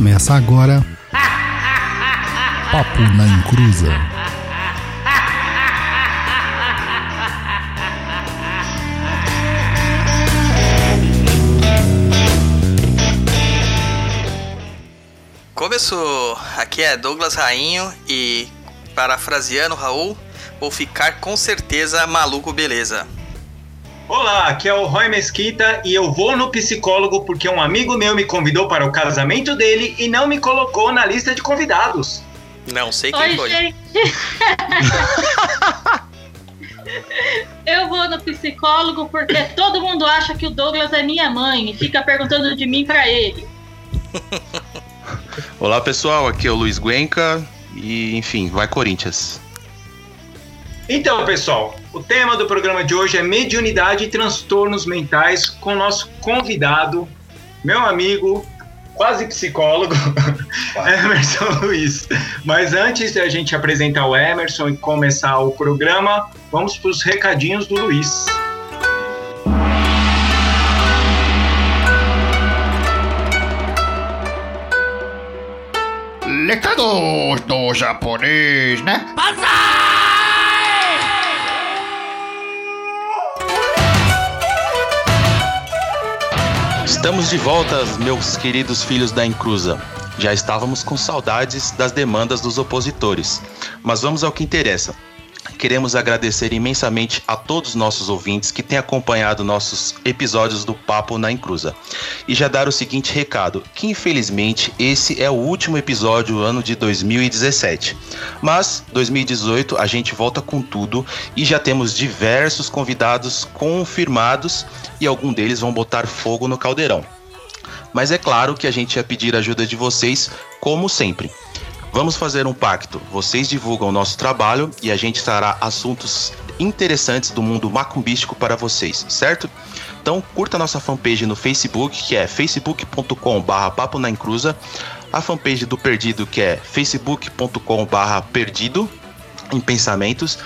Começa agora. Papo na Encruza. Começou! Aqui é Douglas Rainho e, parafraseando Raul, vou ficar com certeza maluco, beleza. Olá, aqui é o Roy Mesquita e eu vou no psicólogo porque um amigo meu me convidou para o casamento dele e não me colocou na lista de convidados. Não sei quem Oi, foi. gente. Eu vou no psicólogo porque todo mundo acha que o Douglas é minha mãe e fica perguntando de mim pra ele. Olá pessoal, aqui é o Luiz Guenca e enfim, vai Corinthians. Então, pessoal, o tema do programa de hoje é mediunidade e transtornos mentais com o nosso convidado, meu amigo, quase psicólogo, Emerson Luiz. Mas antes da gente apresentar o Emerson e começar o programa, vamos para os recadinhos do Luiz. Recados do japonês, né? Estamos de volta, meus queridos filhos da Encruza. Já estávamos com saudades das demandas dos opositores, mas vamos ao que interessa. Queremos agradecer imensamente a todos os nossos ouvintes que têm acompanhado nossos episódios do Papo na Encruza. E já dar o seguinte recado, que infelizmente esse é o último episódio do ano de 2017. Mas 2018 a gente volta com tudo e já temos diversos convidados confirmados e algum deles vão botar fogo no caldeirão. Mas é claro que a gente ia pedir a ajuda de vocês, como sempre. Vamos fazer um pacto. Vocês divulgam o nosso trabalho e a gente trará assuntos interessantes do mundo macumbístico para vocês, certo? Então curta nossa fanpage no Facebook, que é facebook.com/barra papo na encruza, a fanpage do Perdido, que é facebook.com/barra perdido em pensamentos.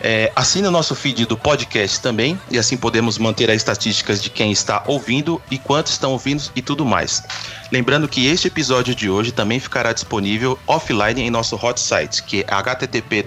É, assine o nosso feed do podcast também, e assim podemos manter as estatísticas de quem está ouvindo e quantos estão ouvindo e tudo mais. Lembrando que este episódio de hoje também ficará disponível offline em nosso hot site, que é http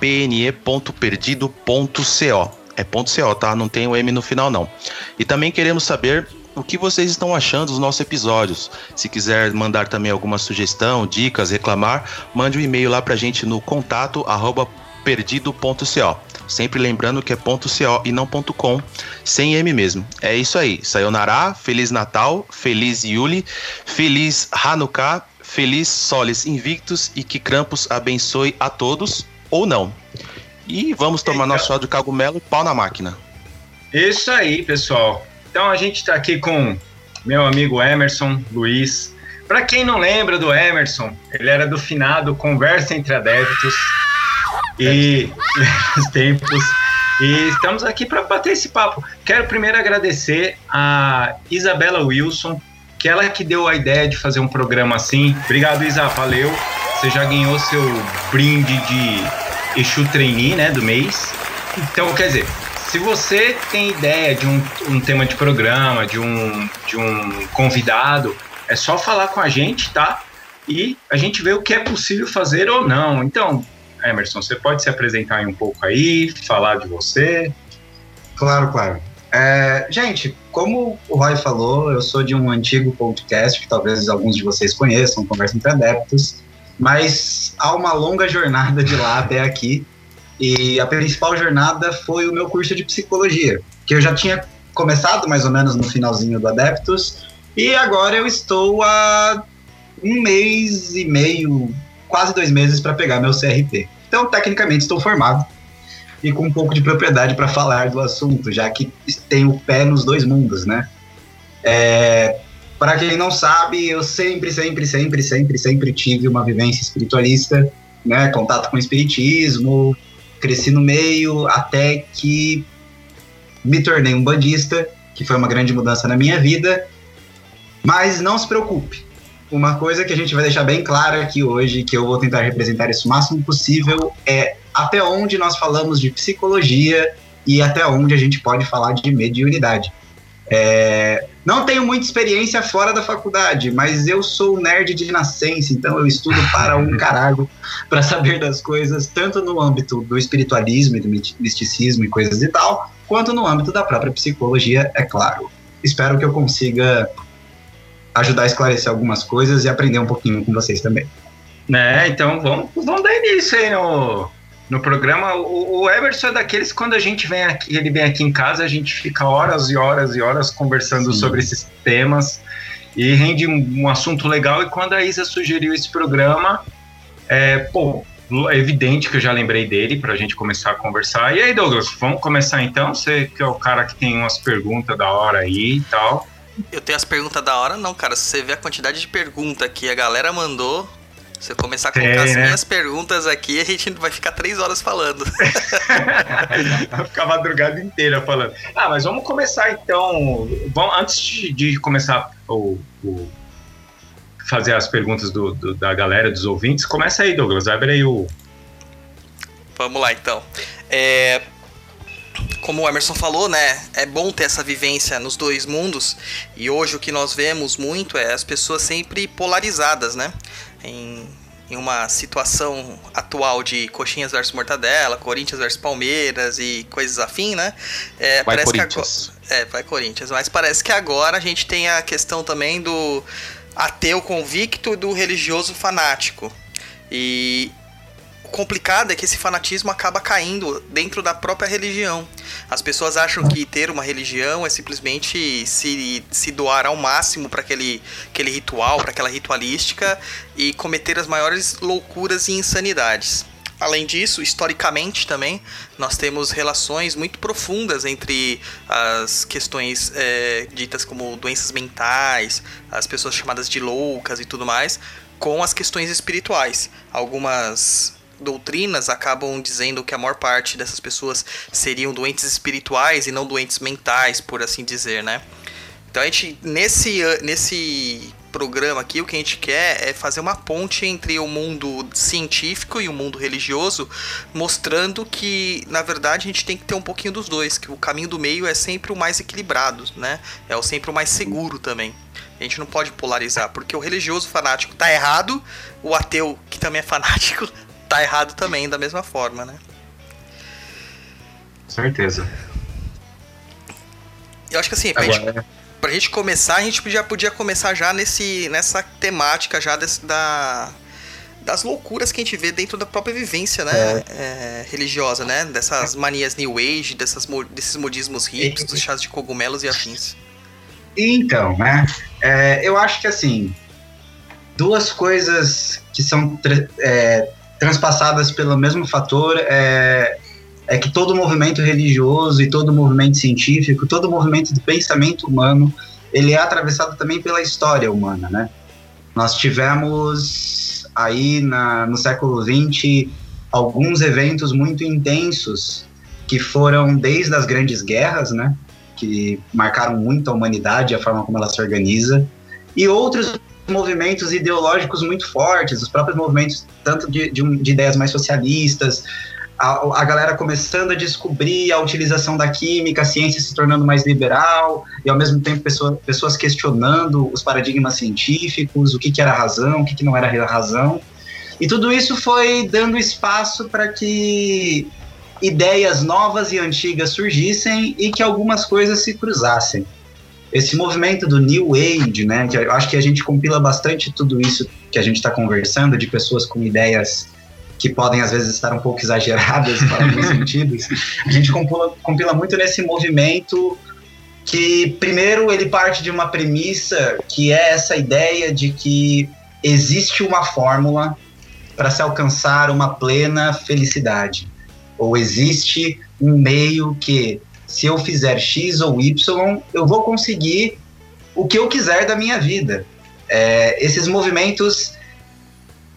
pne.perdido.co. É ponto .co, tá? Não tem o M no final não. E também queremos saber o que vocês estão achando dos nossos episódios. Se quiser mandar também alguma sugestão, dicas, reclamar, mande um e-mail lá pra gente no contato arroba perdido.co. Sempre lembrando que é .co e não ponto .com, sem M mesmo. É isso aí. Sayonara, Feliz Natal, Feliz Yuli, Feliz Hanukkah, Feliz Solis Invictus e que Krampus abençoe a todos, ou não. E vamos tomar Então- nosso chá de cogumelo e pau na máquina. Isso aí, pessoal. Então a gente está aqui com meu amigo Emerson Luiz. Para quem não lembra do Emerson, ele era do finado Conversa entre Adeptos e os tempos. E estamos aqui para bater esse papo. Quero primeiro agradecer a Isabela Wilson, que ela que deu a ideia de fazer um programa assim. Obrigado, Isa, valeu. Você já ganhou seu brinde de Exu Trainee, né, do mês. Então, quer dizer, se você tem ideia de um, um tema de programa, de um, de um convidado, é só falar com a gente, tá? E a gente vê o que é possível fazer ou não. Então, Emerson, você pode se apresentar um pouco aí, falar de você. Claro, claro. É, gente, como o Roy falou, eu sou de um antigo podcast que talvez alguns de vocês conheçam, Conversa entre Adeptos, mas há uma longa jornada de lá até aqui. E a principal jornada foi o meu curso de psicologia, que eu já tinha começado mais ou menos no finalzinho do Adeptos, e agora eu estou há um mês e meio, quase dois meses para pegar meu CRP. Então, tecnicamente, estou formado e com um pouco de propriedade para falar do assunto, já que tem o pé nos dois mundos, né? É, para quem não sabe, eu sempre, sempre, sempre, sempre, sempre tive uma vivência espiritualista, né? Contato com espiritismo, cresci no meio até que me tornei um bandista, que foi uma grande mudança na minha vida. Mas não se preocupe, uma coisa que a gente vai deixar bem clara aqui hoje, que eu vou tentar representar isso o máximo possível, é até onde nós falamos de psicologia e até onde a gente pode falar de mediunidade. É, não tenho muita experiência fora da faculdade, mas eu sou nerd de nascença, então eu estudo para um caralho para saber das coisas, tanto no âmbito do espiritualismo e do misticismo e coisas e tal, quanto no âmbito da própria psicologia, é claro. Espero que eu consiga ajudar a esclarecer algumas coisas e aprender um pouquinho com vocês também. Né, então vamos, vamos dar início aí no, no programa. O, o Everson é daqueles quando a gente vem aqui, ele vem aqui em casa, a gente fica horas e horas e horas conversando Sim. sobre esses temas e rende um, um, assunto legal. E quando a Isa sugeriu esse programa, é, pô, é evidente que eu já lembrei dele para a gente começar a conversar. E aí, Douglas, vamos começar então? Você que é o cara que tem umas perguntas da hora aí e tal. Eu tenho as perguntas da hora, não, cara. Se você vê a quantidade de perguntas que a galera mandou, se eu começar a colocar Tem, as né? minhas perguntas aqui, a gente vai ficar três horas falando. vai ficar a madrugada inteira falando. Ah, mas vamos começar então. Vamos, antes de, de começar o, o, fazer as perguntas do, do, da galera, dos ouvintes, começa aí, Douglas. Abre aí o. Vamos lá então. É, como o Emerson falou, né, é bom ter essa vivência nos dois mundos. E hoje o que nós vemos muito é as pessoas sempre polarizadas, né? Em, em uma situação atual de coxinhas versus mortadela, Corinthians versus Palmeiras e coisas afim, né? É, vai Corinthians. Que agora, é, vai Corinthians. Mas parece que agora a gente tem a questão também do ateu convicto e do religioso fanático. E complicado é que esse fanatismo acaba caindo dentro da própria religião. As pessoas acham que ter uma religião é simplesmente se, se doar ao máximo para aquele, aquele ritual, para aquela ritualística e cometer as maiores loucuras e insanidades. Além disso, historicamente também, nós temos relações muito profundas entre as questões é, ditas como doenças mentais, as pessoas chamadas de loucas e tudo mais, com as questões espirituais. Algumas doutrinas acabam dizendo que a maior parte dessas pessoas seriam doentes espirituais e não doentes mentais, por assim dizer, né? Então a gente, nesse, nesse programa aqui, o que a gente quer é fazer uma ponte entre o mundo científico e o mundo religioso, mostrando que, na verdade, a gente tem que ter um pouquinho dos dois, que o caminho do meio é sempre o mais equilibrado, né? É o sempre o mais seguro também. A gente não pode polarizar, porque o religioso fanático tá errado, o ateu, que também é fanático, tá errado também, da mesma forma, né? Certeza. Eu acho que assim, pra, Agora, gente, pra gente começar, a gente já podia começar já nesse, nessa temática já desse, da, das loucuras que a gente vê dentro da própria vivência, né? É. É, religiosa, né? Dessas manias New Age, dessas, desses modismos ricos, dos chás de cogumelos e afins. Então, né? É, eu acho que assim, duas coisas que são é, transpassadas pelo mesmo fator é, é que todo movimento religioso e todo movimento científico, todo movimento de pensamento humano, ele é atravessado também pela história humana, né? Nós tivemos aí na, no século XX alguns eventos muito intensos que foram desde as grandes guerras, né? Que marcaram muito a humanidade, a forma como ela se organiza, e outros movimentos ideológicos muito fortes, os próprios movimentos tanto de, de, de ideias mais socialistas, a, a, galera começando a descobrir a utilização da química, a ciência se tornando mais liberal, e ao mesmo tempo pessoa, pessoas questionando os paradigmas científicos, o que, que era razão, o que, que não era razão. E tudo isso foi dando espaço para que ideias novas e antigas surgissem e que algumas coisas se cruzassem esse movimento do New Age, né, que eu acho que a gente compila bastante tudo isso que a gente está conversando, de pessoas com ideias que podem às vezes estar um pouco exageradas para alguns sentidos, a gente compila, compila muito nesse movimento que, primeiro, ele parte de uma premissa que é essa ideia de que existe uma fórmula para se alcançar uma plena felicidade, ou existe um meio que se eu fizer X ou Y, eu vou conseguir o que eu quiser da minha vida. É, esses movimentos,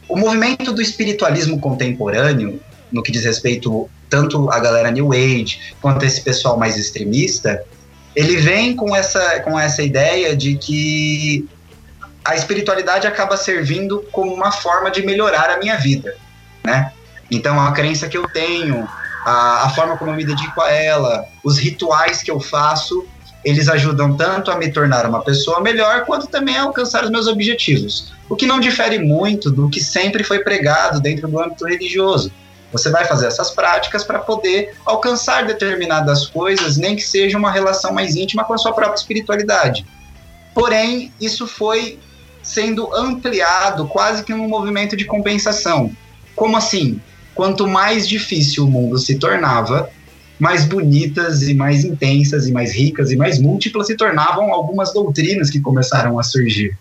o movimento do espiritualismo contemporâneo, no que diz respeito tanto à galera New Age quanto a esse pessoal mais extremista, ele vem com essa, com essa ideia de que a espiritualidade acaba servindo como uma forma de melhorar a minha vida, né? Então a crença que eu tenho, a, a forma como eu me dedico a ela, os rituais que eu faço, eles ajudam tanto a me tornar uma pessoa melhor, quanto também a alcançar os meus objetivos. O que não difere muito do que sempre foi pregado dentro do âmbito religioso. Você vai fazer essas práticas para poder alcançar determinadas coisas, nem que seja uma relação mais íntima com a sua própria espiritualidade. Porém, isso foi sendo ampliado quase que num movimento de compensação. Como assim? Quanto mais difícil o mundo se tornava, mais bonitas e mais intensas e mais ricas e mais múltiplas se tornavam algumas doutrinas que começaram a surgir.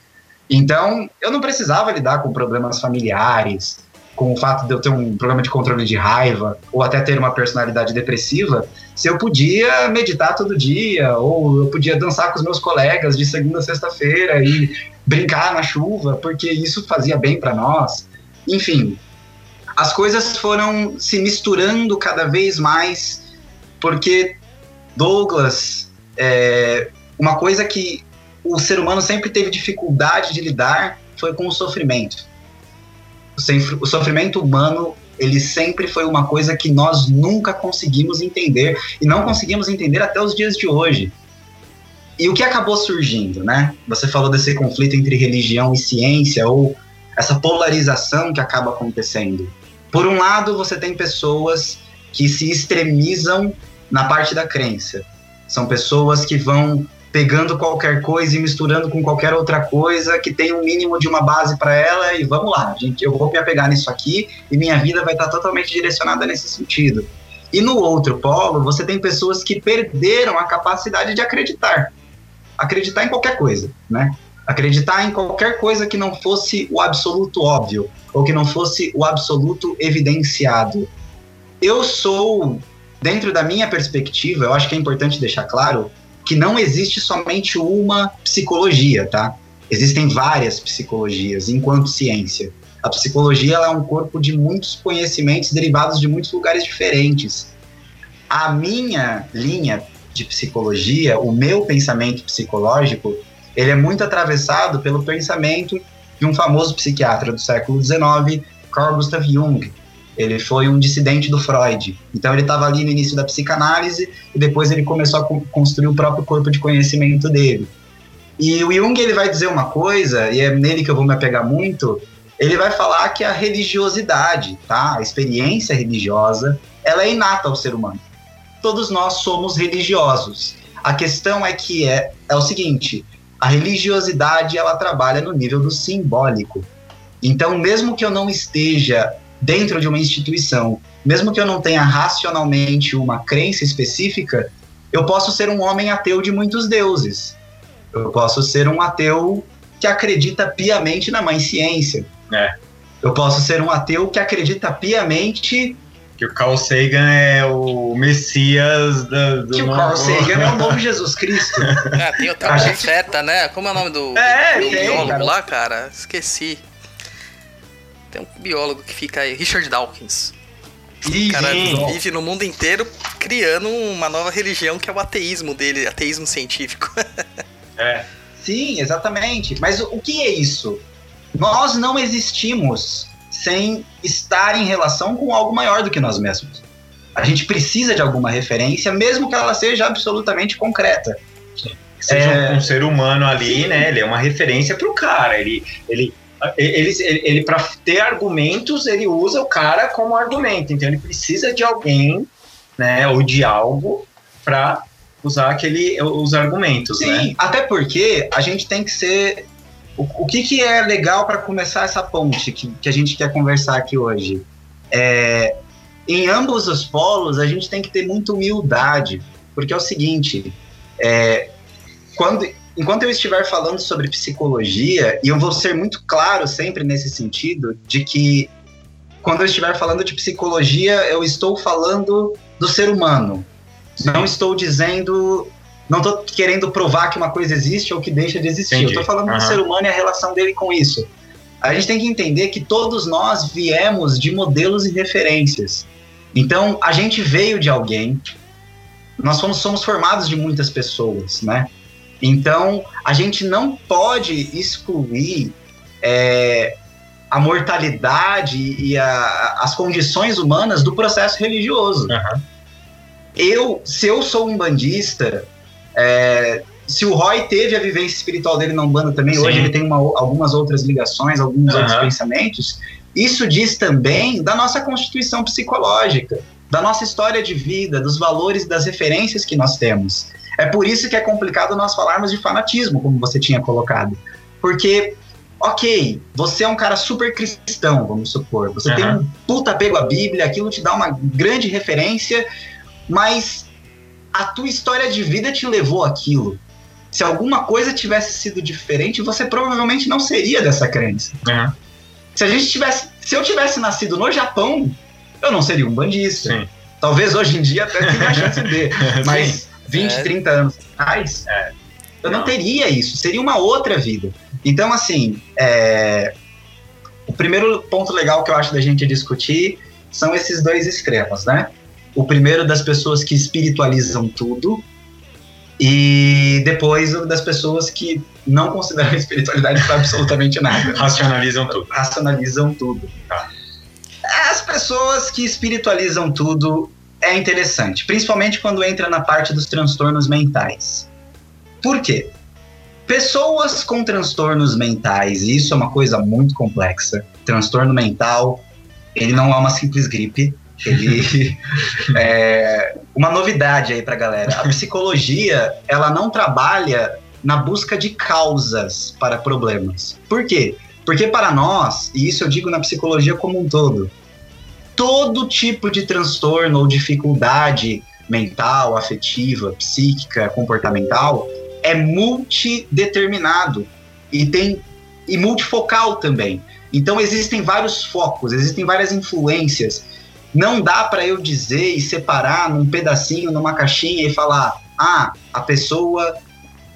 Então, eu não precisava lidar com problemas familiares, com o fato de eu ter um problema de controle de raiva, ou até ter uma personalidade depressiva, se eu podia meditar todo dia, ou eu podia dançar com os meus colegas de segunda a sexta-feira e brincar na chuva, porque isso fazia bem para nós. Enfim, as coisas foram se misturando cada vez mais, porque Douglas, é, uma coisa que o ser humano sempre teve dificuldade de lidar foi com o sofrimento. O sofrimento humano ele sempre foi uma coisa que nós nunca conseguimos entender e não conseguimos entender até os dias de hoje. E o que acabou surgindo, né? Você falou desse conflito entre religião e ciência ou essa polarização que acaba acontecendo. Por um lado, você tem pessoas que se extremizam na parte da crença. São pessoas que vão pegando qualquer coisa e misturando com qualquer outra coisa que tem um mínimo de uma base para ela e vamos lá, gente, eu vou me apegar nisso aqui e minha vida vai estar totalmente direcionada nesse sentido. E no outro polo, você tem pessoas que perderam a capacidade de acreditar. Acreditar em qualquer coisa, né? Acreditar em qualquer coisa que não fosse o absoluto óbvio ou que não fosse o absoluto evidenciado. Eu sou, dentro da minha perspectiva, eu acho que é importante deixar claro, que não existe somente uma psicologia, tá? Existem várias psicologias enquanto ciência. A psicologia é um corpo de muitos conhecimentos derivados de muitos lugares diferentes. A minha linha de psicologia, o meu pensamento psicológico, ele é muito atravessado pelo pensamento de um famoso psiquiatra do século XIX, Carl Gustav Jung, ele foi um dissidente do Freud. Então ele estava ali no início da psicanálise e depois ele começou a construir o próprio corpo de conhecimento dele. E o Jung ele vai dizer uma coisa, e é nele que eu vou me apegar muito, ele vai falar que a religiosidade, tá? A experiência religiosa, ela é inata ao ser humano. Todos nós somos religiosos. A questão é que é, é o seguinte, a religiosidade ela trabalha no nível do simbólico. Então, mesmo que eu não esteja dentro de uma instituição, mesmo que eu não tenha racionalmente uma crença específica, eu posso ser um homem ateu de muitos deuses. Eu posso ser um ateu que acredita piamente na mãe ciência. É. Eu posso ser um ateu que acredita piamente que o Carl Sagan é o Messias da, do que o Carl Sagan é o novo Jesus Cristo. Ah, tem o tal profeta, né? Como é o nome do, é, do tem, biólogo cara. lá, cara? Esqueci. Tem um biólogo que fica aí, Richard Dawkins. O cara vive no mundo inteiro criando uma nova religião que é o ateísmo dele, ateísmo científico. É. Sim, exatamente. Mas o que é isso? Nós não existimos sem estar em relação com algo maior do que nós mesmos. A gente precisa de alguma referência, mesmo que ela seja absolutamente concreta. Seja É. um, um ser humano ali, né? Ele é uma referência pro cara. Ele, ele, ele, ele, ele para ter argumentos, ele usa o cara como argumento. Então ele precisa de alguém, né? Ou de algo para usar aquele, os argumentos, Sim, né? até porque a gente tem que ser. O, o que, que é legal para começar essa ponte que, que a gente quer conversar aqui hoje? É, em ambos os polos, a gente tem que ter muita humildade, porque é o seguinte: é, quando, enquanto eu estiver falando sobre psicologia, e eu vou ser muito claro sempre nesse sentido, de que quando eu estiver falando de psicologia, eu estou falando do ser humano. Não estou dizendo. Não estou querendo provar que uma coisa existe ou que deixa de existir. Entendi. Eu estou falando do Aham. ser humano e a relação dele com isso. A gente tem que entender que todos nós viemos de modelos e referências. Então, a gente veio de alguém. Nós somos, somos formados de muitas pessoas, né? Então, a gente não pode excluir é, a mortalidade e a- as condições humanas do processo religioso Aham. eu, se eu sou um bandista, É, se o Roy teve a vivência espiritual dele na Umbanda também, Sim. hoje ele tem uma- algumas outras ligações, alguns Aham. outros pensamentos. Isso diz também da nossa constituição psicológica, da nossa história de vida, dos valores e das referências que nós temos. É por isso que é complicado nós falarmos de fanatismo, como você tinha colocado. Porque, ok, você é um cara super cristão, vamos supor. Você tem Aham. um puta apego à Bíblia, aquilo te dá uma grande referência, mas a tua história de vida te levou àquilo. Se alguma coisa tivesse sido diferente, você provavelmente não seria dessa crença. Aham. Se a gente tivesse, se eu tivesse nascido no Japão, eu não seria um bandista. Sim. Talvez hoje em dia até tenha a chance de, mas 20, É. 30 anos atrás, É. eu não Não. teria isso. Seria uma outra vida. Então, assim, é, o primeiro ponto legal que eu acho da gente discutir são esses dois extremos, né? O primeiro das pessoas que espiritualizam tudo e depois das pessoas que não consideram a espiritualidade para absolutamente nada Racionalizam tudo. racionalizam tudo. Tá. As pessoas que espiritualizam tudo é interessante, principalmente quando entra na parte dos transtornos mentais. Por quê? Pessoas com transtornos mentais, e isso é uma coisa muito complexa. Transtorno mental, ele não é uma simples gripe. Ele é uma novidade aí pra galera. A psicologia, ela não trabalha na busca de causas para problemas. Por quê? Porque para nós, e isso eu digo na psicologia como um todo, todo tipo de transtorno ou dificuldade mental, afetiva, psíquica, comportamental é multideterminado e tem e multifocal também. Então existem vários focos, existem várias influências. Não dá para eu dizer e separar num pedacinho, numa caixinha e falar: "Ah, a pessoa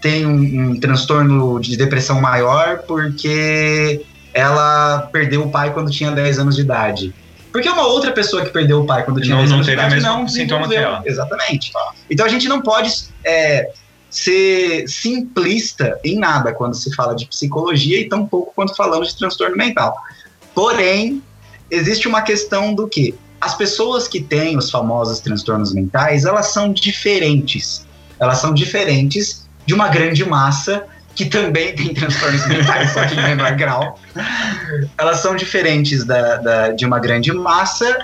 tem um, um transtorno de depressão maior porque ela perdeu o pai quando tinha 10 anos de idade. Porque uma outra pessoa que perdeu o pai quando tinha Não- 10 não anos de idade não sintoma que desenvolveu. ela. Exatamente. Então a gente não pode é, ser simplista em nada quando se fala de psicologia e tampouco quando falamos de transtorno mental. Porém, existe uma questão do que as pessoas que têm os famosos transtornos mentais, elas são diferentes. Elas são diferentes de uma grande massa que também tem transtornos mentais, só que em menor grau. Elas são diferentes da, da- de uma grande massa.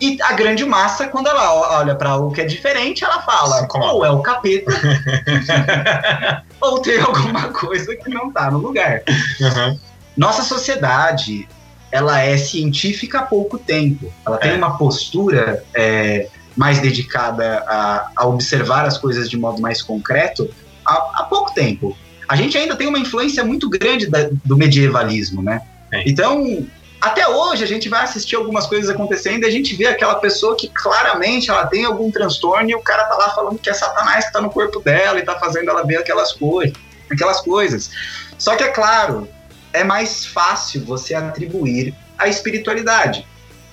E a grande massa, quando ela olha para o que é diferente, ela fala: ou é o capeta, ou tem alguma coisa que não tá no lugar. Aham. Nossa sociedade, ela é científica há pouco tempo. Ela tem É. uma postura é, mais dedicada a, a observar as coisas de modo mais concreto há, há pouco tempo. A gente ainda tem uma influência muito grande da- do medievalismo, né? Tem. Então, até hoje a gente vai assistir algumas coisas acontecendo e a gente vê aquela pessoa que claramente ela tem algum transtorno e o cara tá lá falando que é Satanás que tá no corpo dela e tá fazendo ela ver aquelas coisas, aquelas coisas. Só que é claro, é mais fácil você atribuir a espiritualidade.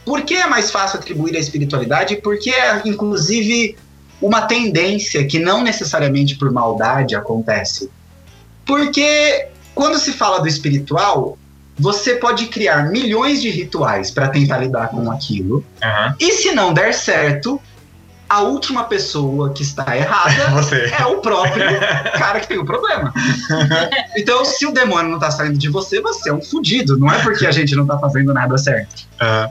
Por que é mais fácil atribuir a espiritualidade? Porque é, inclusive, uma tendência que não necessariamente por maldade acontece. Porque quando se fala do espiritual, você pode criar milhões de rituais para tentar lidar com aquilo. Aham. E se não der certo, a última pessoa que está errada Você. é o próprio cara que tem o problema. Então, se o demônio não tá saindo de você, você é um fudido. Não é porque a gente não tá fazendo nada certo. Aham.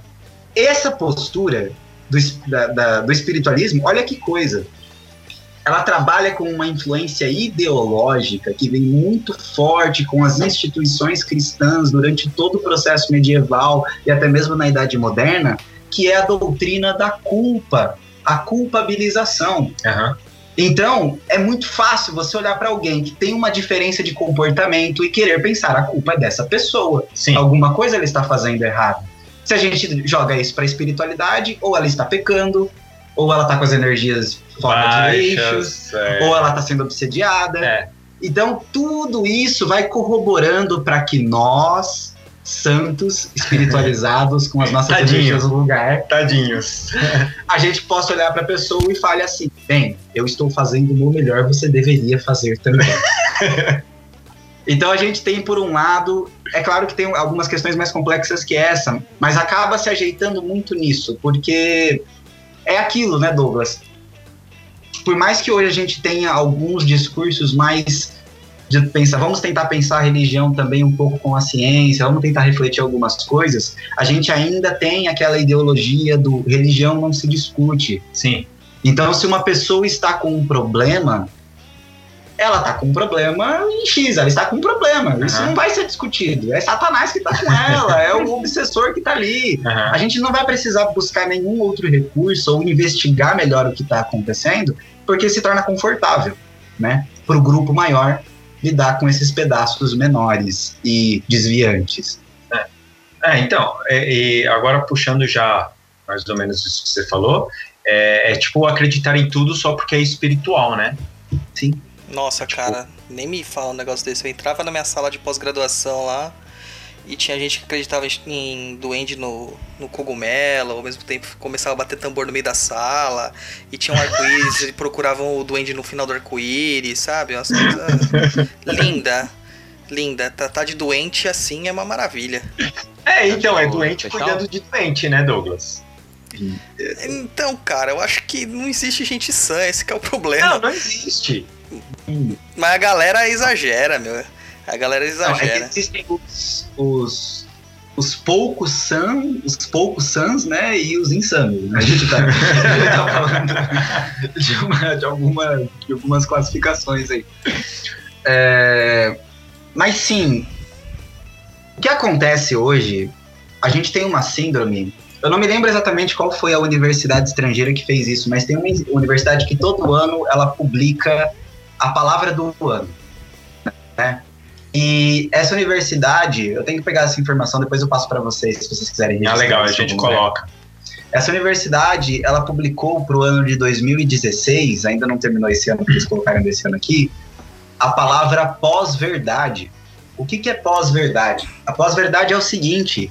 Essa postura do, da- da- do espiritualismo, olha que coisa. Ela trabalha com uma influência ideológica que vem muito forte com as instituições cristãs durante todo o processo medieval e até mesmo na Idade Moderna, que é a doutrina da culpa, a culpabilização. Aham. Então, é muito fácil você olhar para alguém que tem uma diferença de comportamento e querer pensar a culpa é dessa pessoa. Sim. Alguma coisa ela está fazendo errado. Se a gente joga isso para espiritualidade, ou ela está pecando, ou ela está com as energias fora de eixos, Baixas, é. ou ela está sendo obsediada. É. Então, tudo isso vai corroborando para que nós, santos, espiritualizados, com as nossas Tadinho. energias no lugar, Tadinhos. a gente possa olhar para a pessoa e fale assim: bem, eu estou fazendo o meu melhor, você deveria fazer também. então a gente tem, por um lado, é claro que tem algumas questões mais complexas que essa, mas acaba se ajeitando muito nisso, porque é aquilo, né, Douglas? por mais que hoje a gente tenha alguns discursos mais de pensar, vamos tentar pensar a religião também um pouco com a ciência, vamos tentar refletir algumas coisas, a gente ainda tem aquela ideologia do religião não se discute. Sim. Então, se uma pessoa está com um problema, ela está com um problema em X, ela está com um problema. Isso Aham. não vai ser discutido. É Satanás que está com ela, é o obsessor que está ali. Aham. A gente não vai precisar buscar nenhum outro recurso ou investigar melhor o que está acontecendo, porque se torna confortável, né? Para o grupo maior lidar com esses pedaços menores e desviantes. É, então, é, e agora puxando já mais ou menos isso que você falou, é, é tipo acreditar em tudo só porque é espiritual, né? Nossa, cara, nem me fala um negócio desse. Eu entrava na minha sala de pós-graduação lá e tinha gente que acreditava em- em duende no, no cogumelo, ao mesmo tempo começava a bater tambor no meio da sala e tinha um arco-íris e procuravam o duende no final do arco-íris, sabe? Umas coisas linda. Linda, tratar de doente assim é uma maravilha. É, então, é doente cuidando de doente, né, Douglas? Então, cara, eu acho que não existe gente sã, esse que é o problema. Não, não existe. Mas a galera exagera, meu. A galera Não, é que exagera. existem os, os, os poucos sãs, os poucos sãs, né, e os insanos. A gente tá, tá falando de, uma- de alguma- de algumas classificações aí. É, mas sim, o que acontece hoje, a gente tem uma síndrome. Eu não me lembro exatamente qual foi a universidade estrangeira que fez isso, mas tem uma universidade que todo ano ela publica a palavra do ano. Né? E essa universidade, eu tenho que pegar essa informação, depois eu passo para vocês, se vocês quiserem. Ah, legal, a gente lugar. coloca. Essa universidade, ela publicou para o ano de 2016, ainda não terminou esse ano, porque eles colocaram desse ano aqui, a palavra pós-verdade. O que, que é pós-verdade? A pós-verdade é o seguinte: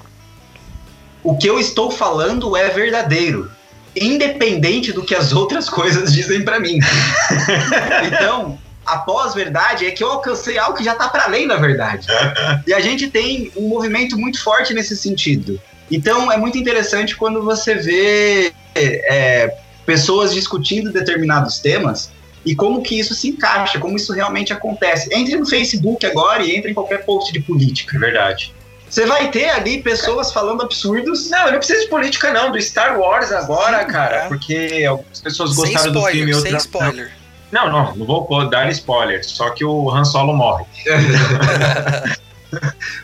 o que eu estou falando é verdadeiro, independente do que as outras coisas dizem para mim. então, a pós-verdade é que eu alcancei algo que já está para além da verdade. E a gente tem um movimento muito forte nesse sentido. Então é muito interessante quando você vê é, pessoas discutindo determinados temas e como que isso se encaixa, como isso realmente acontece. Entre no Facebook agora e entre em qualquer post de política. É verdade. Você vai ter ali pessoas falando absurdos. Não, eu não preciso de política, não. Do Star Wars agora, Sim, cara. é. Porque algumas pessoas Sem gostaram do filme e spoiler, sem outras. spoiler. Não, não, não vou pôr- dar spoiler. Só que o Han Solo morre.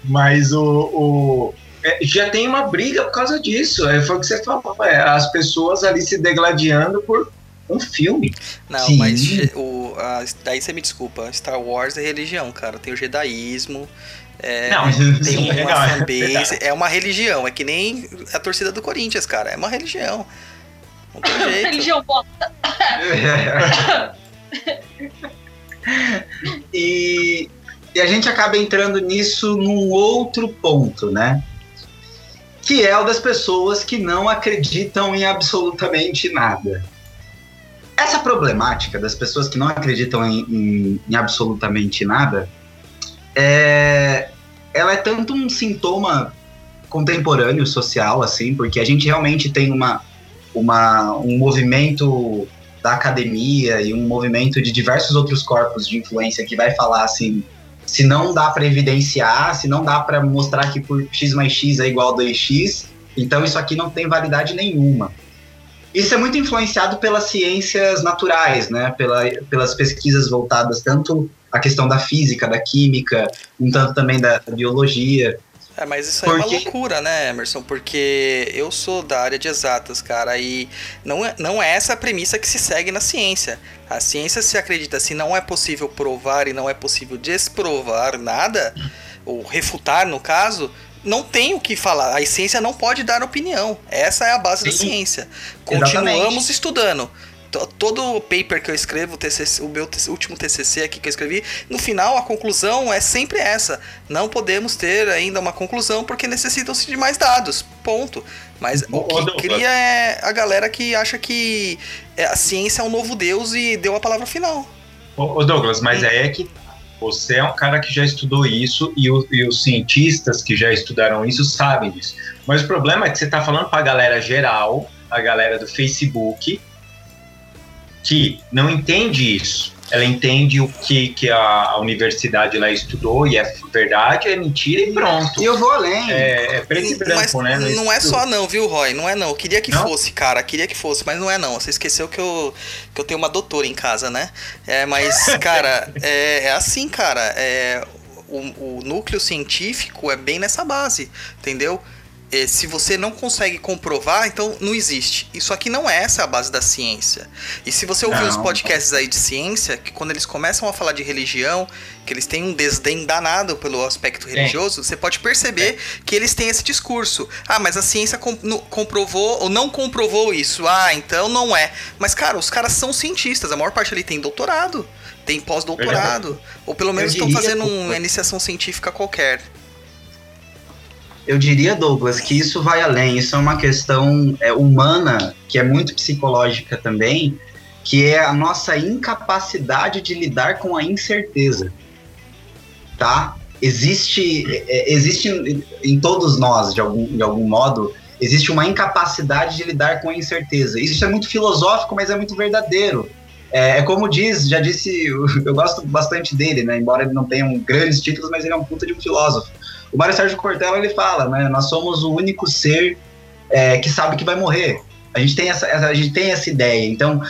Mas o. o- é, já tem uma briga por causa disso. É, foi o que você falou. é, as pessoas ali se degladiando por um filme. Não, Sim. mas ge- o, a, daí você me desculpa. Star Wars é religião, cara. Tem o jedaísmo. é, Não, tem uma não, é fanbase. verdade. É uma religião. É que nem a torcida do Corinthians, cara. É uma religião. Não tem jeito. Religião bosta. e, e a gente acaba entrando nisso num outro ponto, né? Que é o das pessoas que não acreditam em absolutamente nada. Essa problemática das pessoas que não acreditam em, em- em absolutamente nada, é, ela é tanto um sintoma contemporâneo social, assim, porque a gente realmente tem uma, uma, um movimento da academia e um movimento de diversos outros corpos de influência que vai falar assim, se não dá para evidenciar, se não dá para mostrar que por x mais x é igual a 2x, então isso aqui não tem validade nenhuma. Isso é muito influenciado pelas ciências naturais, né? Pela, pelas pesquisas voltadas tanto à questão da física, da química, um tanto também da biologia. É, mas isso aí é uma Porque- loucura, né, Emerson? Porque eu sou da área de exatas, cara, e não é, não é essa a premissa que se segue na ciência. A ciência se acredita se não é possível provar e não é possível desprovar nada, ou refutar no caso, não tem o que falar. A ciência não pode dar opinião. Essa é a base da Sim. ciência. Exatamente. Continuamos estudando. To- Todo o paper que eu escrevo, o, TCC, o meu último TCC aqui que eu escrevi, no final a conclusão é sempre essa. Não podemos ter ainda uma conclusão porque necessitam-se de mais dados. Ponto. Mas o que cria é a galera que acha que é, a ciência é um novo Deus e deu a palavra final. Ô, ô, Douglas, mas aí é que você é um cara que já estudou isso e, o- e os cientistas que já estudaram isso sabem disso. Mas o problema é que você está falando para a galera geral, a galera do Facebook, que não entende isso. Ela entende o que, que a, a universidade lá estudou e é verdade, é mentira e pronto. E eu vou além. É, é preto e branco, mas né? Não é só não, viu, Roy? Não é não. Eu queria que Não? fosse, cara. Queria que fosse, mas não é não. Você esqueceu que eu, que eu tenho uma doutora em casa, né? É, mas, cara, é, é assim, cara. É, o, o núcleo científico é bem nessa base, entendeu? É, se você não consegue comprovar, então não existe. Isso aqui não é essa a base da ciência. E se você ouvir Não. os podcasts aí de ciência, que quando eles começam a falar de religião, que eles têm um desdém danado pelo aspecto religioso, você pode perceber que eles têm esse discurso. Ah, mas a ciência comprovou ou não comprovou isso. Ah, então não é. Mas, cara, os caras são cientistas. A maior parte ali tem doutorado, tem pós-doutorado. Ou pelo menos estão fazendo uma iniciação científica qualquer. Eu diria, Douglas, que isso vai além. Isso é uma questão é, humana, que é muito psicológica também, que é a nossa incapacidade de lidar com a incerteza. Tá? Existe, é, existe em- todos nós, de algum, de algum modo, existe uma incapacidade de lidar com a incerteza. Isso é muito filosófico, mas é muito verdadeiro. É, é como diz, já disse, eu gosto bastante dele, né? Embora ele não tenha um grandes títulos, mas ele é um puta de um filósofo. O Mário Sérgio Cortella ele fala, né? Nós somos o único ser é, que sabe que vai morrer. A gente tem essa, a gente tem essa ideia. Então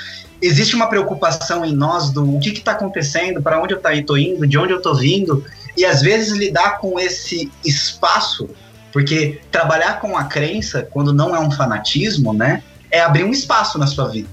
existe uma preocupação em nós do o que está acontecendo, para onde eu estou indo, de onde eu estou vindo, e às vezes lidar com esse espaço, porque trabalhar com a crença, quando não é um fanatismo, né, é abrir um espaço na sua vida.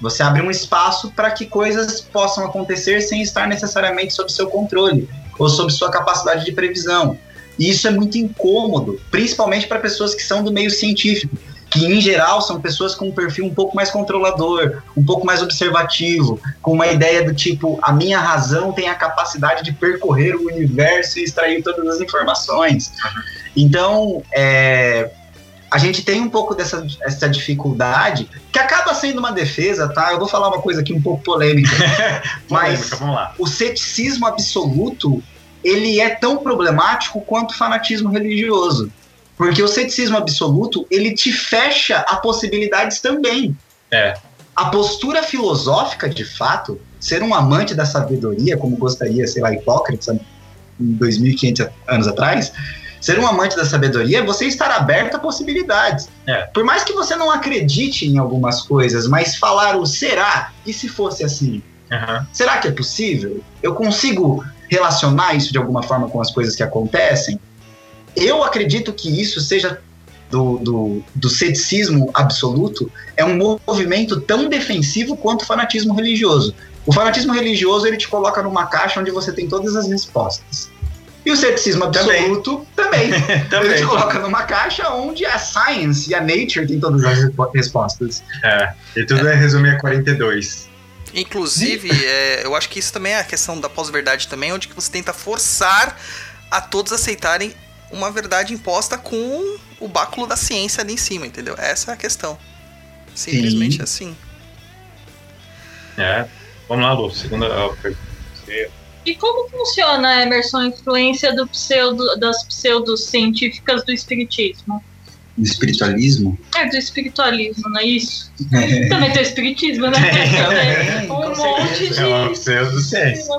Você abre um espaço para que coisas possam acontecer sem estar necessariamente sob seu controle ou sob sua capacidade de previsão. E isso é muito incômodo, principalmente para pessoas que são do meio científico, que em geral são pessoas com um perfil um pouco mais controlador, um pouco mais observativo, com uma ideia do tipo: a minha razão tem a capacidade de percorrer o universo e extrair todas as informações. Então, é, a gente tem um pouco dessa essa dificuldade, que acaba sendo uma defesa, tá? Eu vou falar uma coisa aqui um pouco polêmica, mas Polêmica, lá. o ceticismo absoluto ele é tão problemático quanto o fanatismo religioso. Porque o ceticismo absoluto, ele te fecha a possibilidades também. É. A postura filosófica, de fato, ser um amante da sabedoria, como gostaria, sei lá, Hipócrates, em 2500 anos atrás, ser um amante da sabedoria é você estar aberto a possibilidades. É. Por mais que você não acredite em algumas coisas, mas falar o será, e se fosse assim? Aham. Será que é possível? Eu consigo relacionar isso de alguma forma com as coisas que acontecem? Eu acredito que isso seja do, do, do ceticismo absoluto, é um movimento tão defensivo quanto o fanatismo religioso. O fanatismo religioso ele te coloca numa caixa onde você tem todas as respostas. E o ceticismo Também. absoluto também. Ele Também. te coloca numa caixa onde a science e a nature tem todas as respo- respostas. É. E tudo é resumir a 42. Inclusive, é, eu acho que isso também é a questão da pós-verdade também, onde que você tenta forçar a todos aceitarem uma verdade imposta com o báculo da ciência ali em cima, entendeu? Essa é a questão. Simplesmente Sim. assim. É. Vamos lá, Lu. Segunda pergunta. E como funciona, Emerson, a influência do pseudo, das pseudocientíficas do espiritismo? Espiritualismo? É, do espiritualismo, não é isso? Também tem o espiritismo, né? Também, um com monte É de... pseudociência.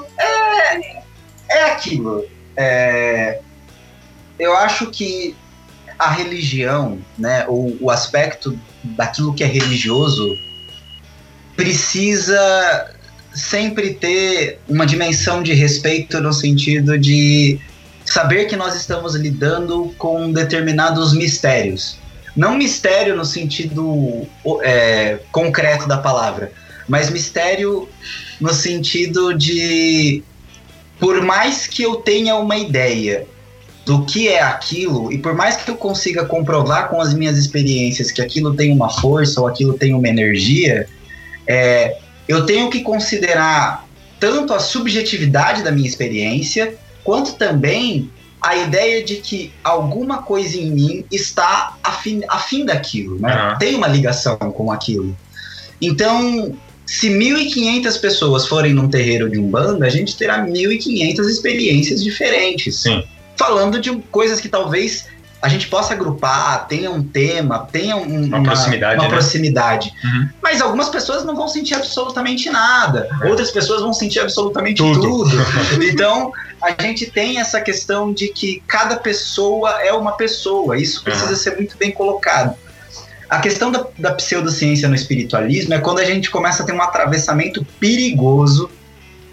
É aquilo. é, eu acho que a religião, né, o, o aspecto daquilo que é religioso, precisa sempre ter uma dimensão de respeito no sentido de saber que nós estamos lidando com determinados mistérios. Não mistério no sentido é, concreto da palavra, mas mistério no sentido de por mais que eu tenha uma ideia do que é aquilo, e por mais que eu consiga comprovar com as minhas experiências que aquilo tem uma força ou aquilo tem uma energia, é, eu tenho que considerar tanto a subjetividade da minha experiência, quanto também a ideia de que alguma coisa em mim está afim, afim daquilo, né? Aham. Tem uma ligação com aquilo. Então, se 1.500 pessoas forem num terreiro de Umbanda, a gente terá 1.500 experiências diferentes. Sim. Falando de coisas que talvez a gente possa agrupar, tenha um tema, tenha um- Uma proximidade, uma né? proximidade. Uhum. Mas algumas pessoas não vão sentir absolutamente nada, É. outras pessoas vão sentir absolutamente Tudo. tudo. então, a gente tem essa questão de que cada pessoa é uma pessoa, isso precisa Uhum. ser muito bem colocado. A questão da, da pseudociência no espiritualismo é quando a gente começa a ter um atravessamento perigoso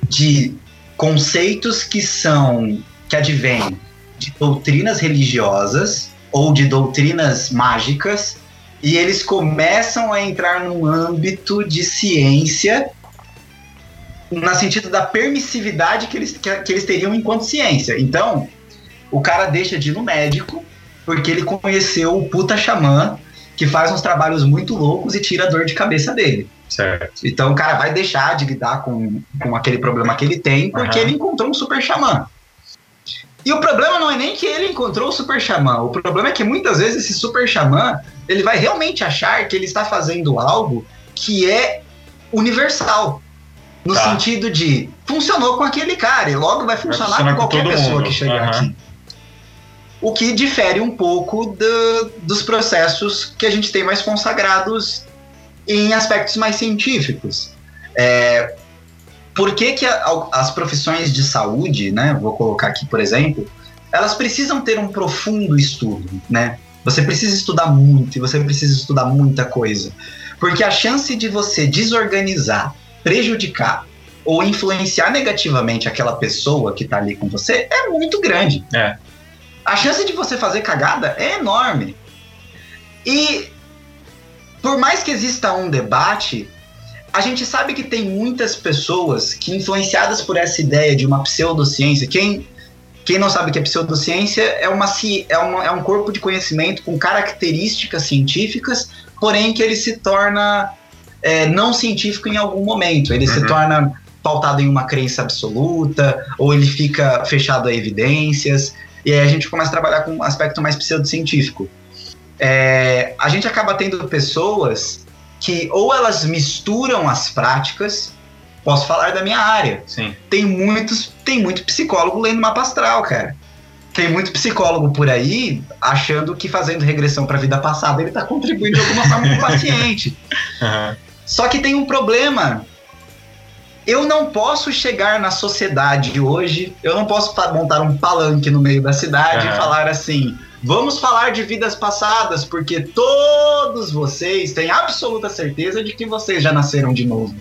de conceitos que são que advêm de doutrinas religiosas ou de doutrinas mágicas e eles começam a entrar num âmbito de ciência no sentido da permissividade que eles, que, que eles teriam enquanto ciência. Então, o cara deixa de ir no médico porque ele conheceu o puta xamã que faz uns trabalhos muito loucos e tira a dor de cabeça dele. Certo. Então o cara vai deixar de lidar com, com aquele problema que ele tem porque Aham. ele encontrou um super xamã. E o problema não é nem que ele encontrou o super xamã, o problema é que muitas vezes esse super xamã ele vai realmente achar que ele está fazendo algo que é universal. No Tá. sentido de funcionou com aquele cara e logo vai funcionar funcionar com com qualquer todo pessoa mundo. que chegar Aham. aqui. O que difere um pouco do- dos processos que a gente tem mais consagrados em aspectos mais científicos. É, por que, que a- as profissões de saúde, né, vou colocar aqui por exemplo, elas precisam ter um profundo estudo, né? Você precisa estudar muito e você precisa estudar muita coisa. Porque a chance de você desorganizar, prejudicar ou influenciar negativamente aquela pessoa que está ali com você é muito grande. É. A chance de você fazer cagada é enorme. E por mais que exista um debate, a gente sabe que tem muitas pessoas que, influenciadas por essa ideia de uma pseudociência, quem, quem não sabe que é pseudociência é, uma, é, uma, é um corpo de conhecimento com características científicas, porém que ele se torna é, não científico em algum momento. Ele se Uhum. torna pautado em uma crença absoluta, ou ele fica fechado a evidências, e aí a gente começa a trabalhar com um aspecto mais pseudocientífico. É, a gente acaba tendo pessoas que ou elas misturam as práticas, posso falar da minha área, Sim. tem muitos, tem muito psicólogo lendo mapa astral, cara. Tem muito psicólogo por aí achando que fazendo regressão para a vida passada ele está contribuindo de alguma forma com o paciente. Aham. Só que tem um problema. Eu não posso chegar na sociedade hoje, eu não posso montar um palanque no meio da cidade Aham. e falar assim: vamos falar de vidas passadas, porque todos vocês têm absoluta certeza de que vocês já nasceram de novo.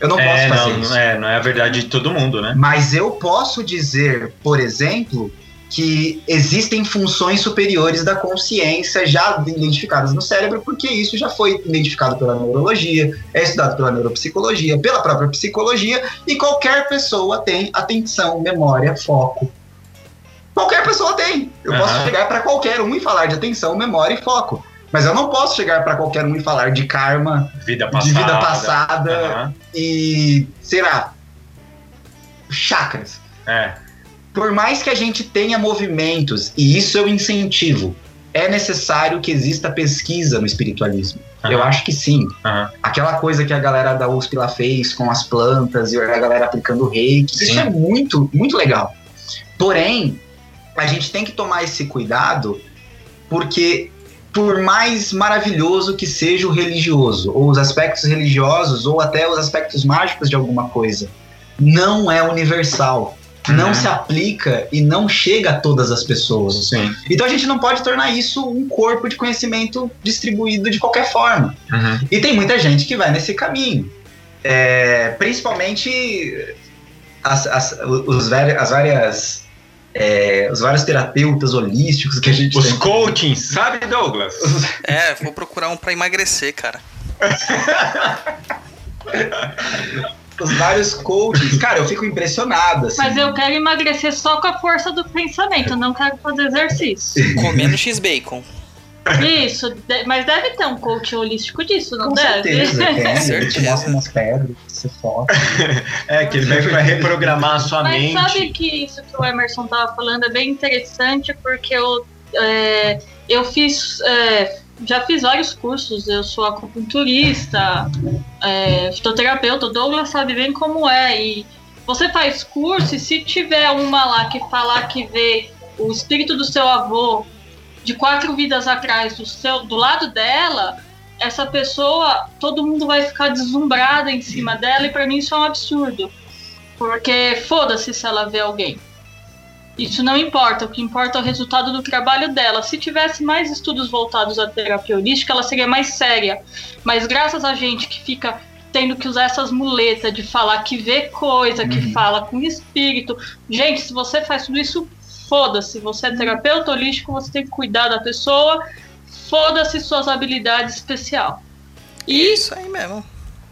Eu não é, posso fazer não, isso. é, não é a verdade de todo mundo, né? Mas eu posso dizer, por exemplo, que existem funções superiores da consciência já identificadas no cérebro, porque isso já foi identificado pela neurologia, é estudado pela neuropsicologia, pela própria psicologia, e qualquer pessoa tem atenção, memória, foco. Qualquer pessoa tem. Eu posso Aham. chegar para qualquer um e falar de atenção, memória e foco. Mas eu não posso chegar para qualquer um e falar de karma, Vida passada. de vida passada Aham. e, sei lá, chakras É. por mais que a gente tenha movimentos, e isso eu incentivo, é necessário que exista pesquisa no espiritualismo. Aham. Eu acho que sim. Aham. Aquela coisa que a galera da USP lá fez com as plantas e a galera aplicando reiki, Sim. isso é muito, muito legal. Porém, a gente tem que tomar esse cuidado porque por mais maravilhoso que seja o religioso, ou os aspectos religiosos, ou até os aspectos mágicos de alguma coisa, não é universal. Não Uhum. se aplica e não chega a todas as pessoas. Sim. Então a gente não pode tornar isso um corpo de conhecimento distribuído de qualquer forma. Uhum. E tem muita gente que vai nesse caminho. É, principalmente as, as, os, as várias. É, os vários terapeutas holísticos que a gente Os tem. coachings, sabe, Douglas? É, vou procurar um pra emagrecer, cara. Os vários coaches. Cara, eu fico impressionado. Assim. Mas eu quero emagrecer só com a força do pensamento, não quero fazer exercício. Comendo X-Bacon. Isso, mas deve ter um coach holístico disso, não Com deve? certeza, tem. Ele te certeza. mostra umas pedras, você foca. É, que ele vai vai reprogramar a sua Mas mente. sabe que isso que o Emerson tava falando é bem interessante porque eu, é, eu fiz. é, já fiz vários cursos, eu sou acupunturista, é, fitoterapeuta, o Douglas sabe bem como é. E você faz curso e se tiver uma lá que falar que vê o espírito do seu avô de quatro vidas atrás do seu do lado dela, essa pessoa, todo mundo vai ficar deslumbrada em cima dela e para mim isso é um absurdo. Porque foda-se se ela vê alguém. Isso não importa, o que importa é o resultado do trabalho dela. Se tivesse mais estudos voltados à terapia holística, ela seria mais séria. Mas graças a gente que fica tendo que usar essas muletas de falar que vê coisa, que Uhum. fala com espírito. Gente, se você faz tudo isso, foda-se. Você é terapeuta holístico, você tem que cuidar da pessoa. Foda-se suas habilidades especial. E Isso aí mesmo.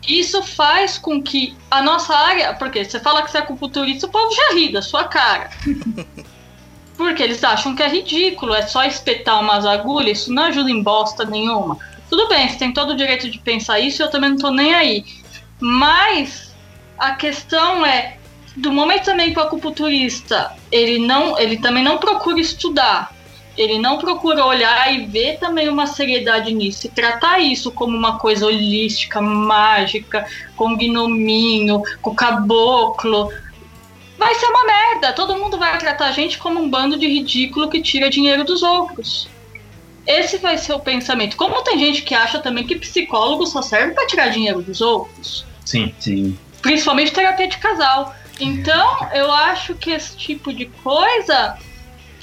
isso faz com que a nossa área. Porque você fala que você é acupunturista, o povo já ri da sua cara. Porque eles acham que é ridículo, é só espetar umas agulhas, isso não ajuda em bosta nenhuma. Tudo bem, você tem todo o direito de pensar isso, eu também não tô nem aí. Mas a questão é, do momento também que o acupunturista, ele não, ele também não procura estudar, ele não procura olhar e ver também uma seriedade nisso, e tratar isso como uma coisa holística, mágica, com gnominho, com caboclo, vai ser uma merda. Todo mundo vai tratar a gente como um bando de ridículo que tira dinheiro dos outros. Esse vai ser o pensamento. Como tem gente que acha também que psicólogo só serve para tirar dinheiro dos outros, Sim. Sim. principalmente terapia de casal. Então, eu acho que esse tipo de coisa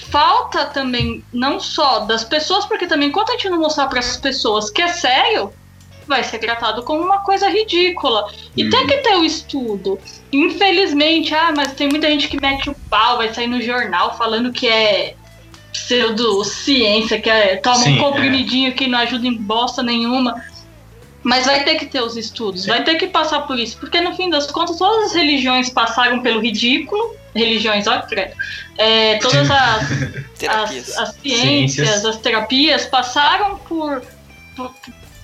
falta também não só das pessoas, porque também enquanto a gente não mostrar para as pessoas que é sério, vai ser tratado como uma coisa ridícula. E Hum. tem que ter o estudo. Infelizmente, ah, mas tem muita gente que mete o pau, vai sair no jornal falando que é pseudociência, que é, toma Sim, um comprimidinho que não ajuda em bosta nenhuma. Mas vai ter que ter os estudos, vai ter que passar por isso, porque no fim das contas todas as religiões passaram pelo ridículo, religiões, ó, credo, é, todas as, as, as ciências, Ciências. as terapias passaram por, por-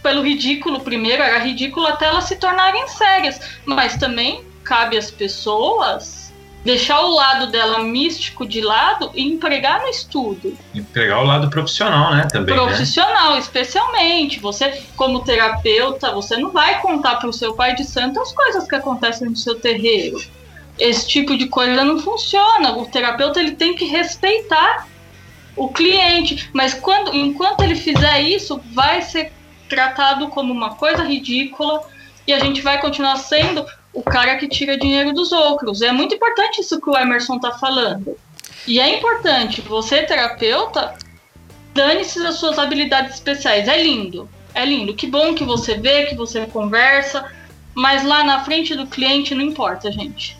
pelo ridículo primeiro, era ridículo até elas se tornarem sérias. Mas também cabe às pessoas deixar o lado dela místico de lado e empregar no estudo. E pegar o lado profissional, né? Também. Né? Profissional, especialmente. Você, como terapeuta, você não vai contar para o seu pai de santo as coisas que acontecem no seu terreiro. Esse tipo de coisa não funciona. O terapeuta ele tem que respeitar o cliente, mas quando, enquanto ele fizer isso, vai ser tratado como uma coisa ridícula e a gente vai continuar sendo o cara que tira dinheiro dos outros. É muito importante isso que o Emerson tá falando. E é importante, você terapeuta, dane-se das suas habilidades especiais. É lindo, é lindo. Que bom que você vê, que você conversa, mas lá na frente do cliente não importa, gente.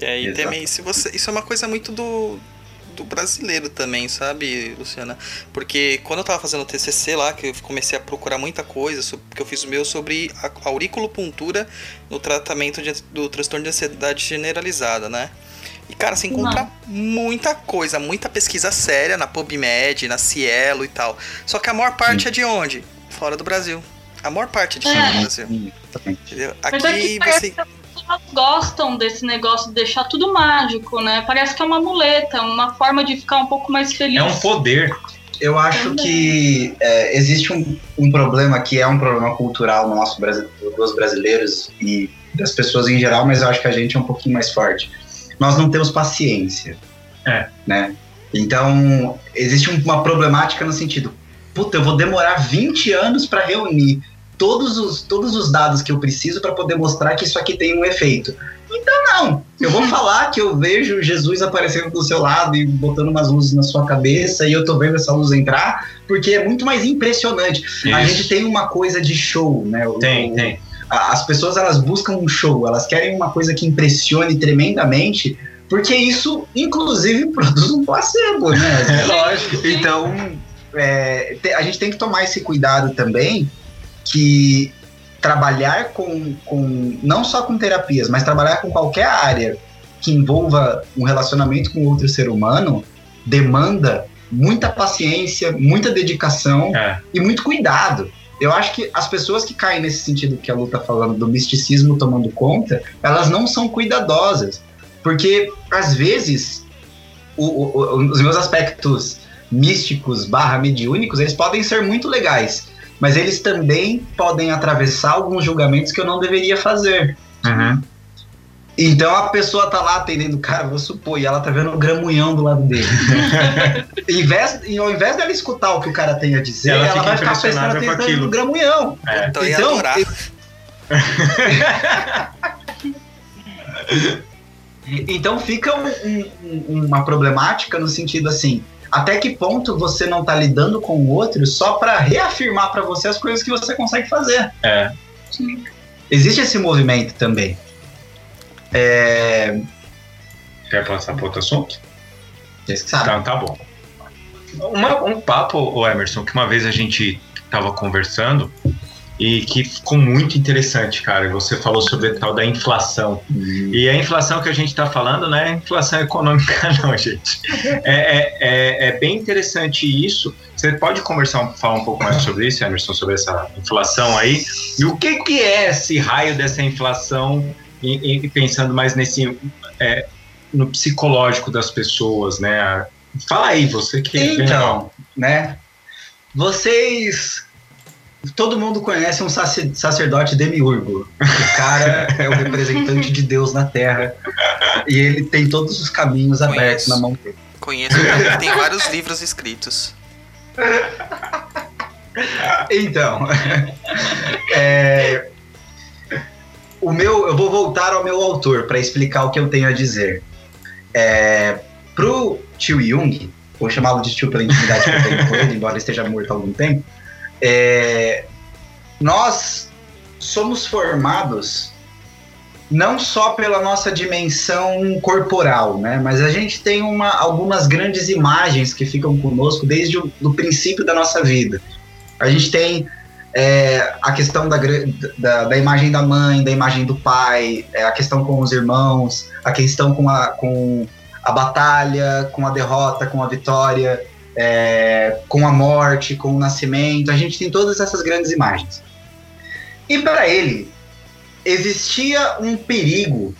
E aí Exato. também, se você, isso é uma coisa muito do, do brasileiro também, sabe, Luciana? Porque quando eu tava fazendo o TCC lá, que eu comecei a procurar muita coisa, so- que eu fiz o meu sobre a auriculopuntura no tratamento de- do transtorno de ansiedade generalizada, né? E, cara, você encontra muita coisa, muita pesquisa séria na PubMed, na Cielo e tal. Só que a maior parte é de onde? Fora do Brasil. A maior parte é de fora É. do Brasil. Sim. Entendeu? Mas Aqui você. Pessoas gostam desse negócio de deixar tudo mágico, né? Parece que é uma muleta, uma forma de ficar um pouco mais feliz. É um poder. Eu acho que é, existe um, um problema que é um problema cultural nosso, dos brasileiros e das pessoas em geral, mas eu acho que a gente é um pouquinho mais forte. Nós não temos paciência. É. Né? Então, existe um- uma problemática no sentido, puta, eu vou demorar 20 anos para reunir todos os, todos os dados que eu preciso para poder mostrar que isso aqui tem um efeito. Então, não. Eu vou falar que eu vejo Jesus aparecendo do seu lado e botando umas luzes na sua cabeça e eu tô vendo essa luz entrar, porque é muito mais impressionante. A Isso. gente tem uma coisa de show, né? O- Tem, o- tem. a- As pessoas elas buscam um show, elas querem uma coisa que impressione tremendamente, porque isso, inclusive, produz um placebo, né? É lógico. Então, é, a gente tem que tomar esse cuidado também, que trabalhar com, com, não só com terapias, mas trabalhar com qualquer área que envolva um relacionamento com outro ser humano, demanda muita paciência, muita dedicação É. e muito cuidado. Eu acho que as pessoas que caem nesse sentido que a Lu tá falando, do misticismo tomando conta, elas não são cuidadosas. Porque, às vezes, o- o- os meus aspectos místicos barra mediúnicos, eles podem ser muito legais. Mas eles também podem atravessar alguns julgamentos que eu não deveria fazer. Uhum. Então a pessoa tá lá atendendo o cara, vou supor, e ela tá vendo o gramunhão do lado dele. em vez, e ao invés dela escutar o que o cara tem a dizer, Ela ela, fica vai ficar prestando atenção no gramunhão. É. Então Então, adorar. Então fica um- um- uma problemática no sentido assim, até que ponto você não tá lidando com o outro só pra reafirmar pra você as coisas que você consegue fazer. É. Existe esse movimento também. É, Quer passar para outro assunto? vocês que sabem. Tá, tá bom. Uma- um papo, o Emerson, que uma vez a gente tava conversando e que ficou muito interessante, cara. Você falou sobre a tal da inflação. E a inflação que a gente está falando não é inflação econômica, não, gente. É, é, é, é bem interessante isso. Você pode conversar, falar um pouco mais sobre isso, Emerson, sobre essa inflação aí? E o que, que é esse raio dessa inflação? E, e pensando mais nesse é, no psicológico das pessoas, né? Fala aí, você que Então, né? Vocês. Todo mundo conhece um sacer- sacerdote demiurgo. O cara é o representante de Deus na Terra. E ele tem todos os caminhos abertos Conheço. na mão dele. Conheço, ele tem vários livros escritos. Então, é, o meu, eu vou voltar ao meu autor para explicar o que eu tenho a dizer. É, pro tio Jung, vou chamá-lo de tio pela intimidade que eu tenho com ele, embora ele esteja morto há algum tempo, é, nós somos formados não só pela nossa dimensão corporal, né? Mas a gente tem uma, algumas grandes imagens que ficam conosco desde o do princípio da nossa vida. A gente tem é, a questão da, da, da imagem da mãe, da imagem do pai, é, a questão com os irmãos, a questão com a, com a batalha, com a derrota, com a vitória, é, com a morte, com o nascimento. A gente tem todas essas grandes imagens. E para ele, existia um perigo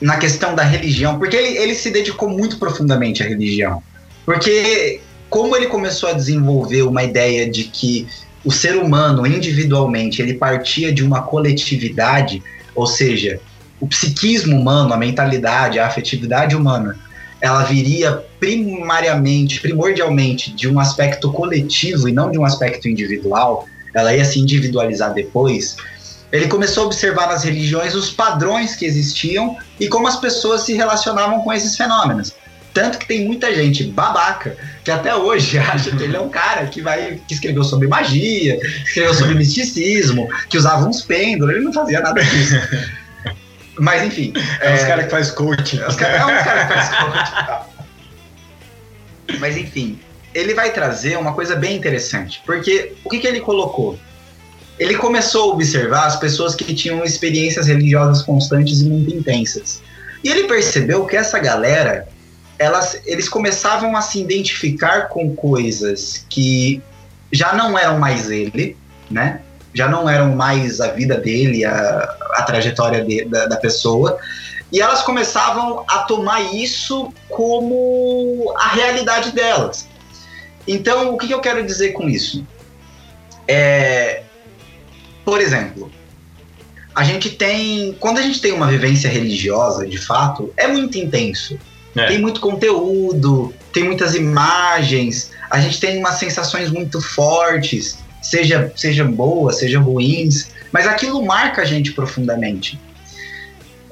na questão da religião, porque ele, ele se dedicou muito profundamente à religião. Porque como ele começou a desenvolver uma ideia de que o ser humano individualmente ele partia de uma coletividade, ou seja, o psiquismo humano, a mentalidade, a afetividade humana, ela viria primariamente, primordialmente de um aspecto coletivo e não de um aspecto individual, ela ia se individualizar depois. Ele começou a observar nas religiões os padrões que existiam e como as pessoas se relacionavam com esses fenômenos. Tanto que tem muita gente babaca que até hoje acha que ele é um cara que vai que escreveu sobre magia, escreveu sobre misticismo, que usava uns pêndulos, ele não fazia nada disso. Mas enfim. É, os caras que faz coaching. Os cara, é um cara que faz coach. Mas enfim, ele vai trazer uma coisa bem interessante. Porque o que, que ele colocou? Ele começou a observar as pessoas que tinham experiências religiosas constantes e muito intensas. E ele percebeu que essa galera, elas, eles começavam a se identificar com coisas que já não eram mais ele, né? Já não eram mais a vida dele, a, a trajetória de- da, da pessoa. E elas começavam a tomar isso como a realidade delas. Então, o que, que eu quero dizer com isso? É, por exemplo, a gente tem. Quando a gente tem uma vivência religiosa, de fato, é muito intenso. É. Tem muito conteúdo, tem muitas imagens, a gente tem umas sensações muito fortes, seja, seja boas, seja ruins, mas aquilo marca a gente profundamente.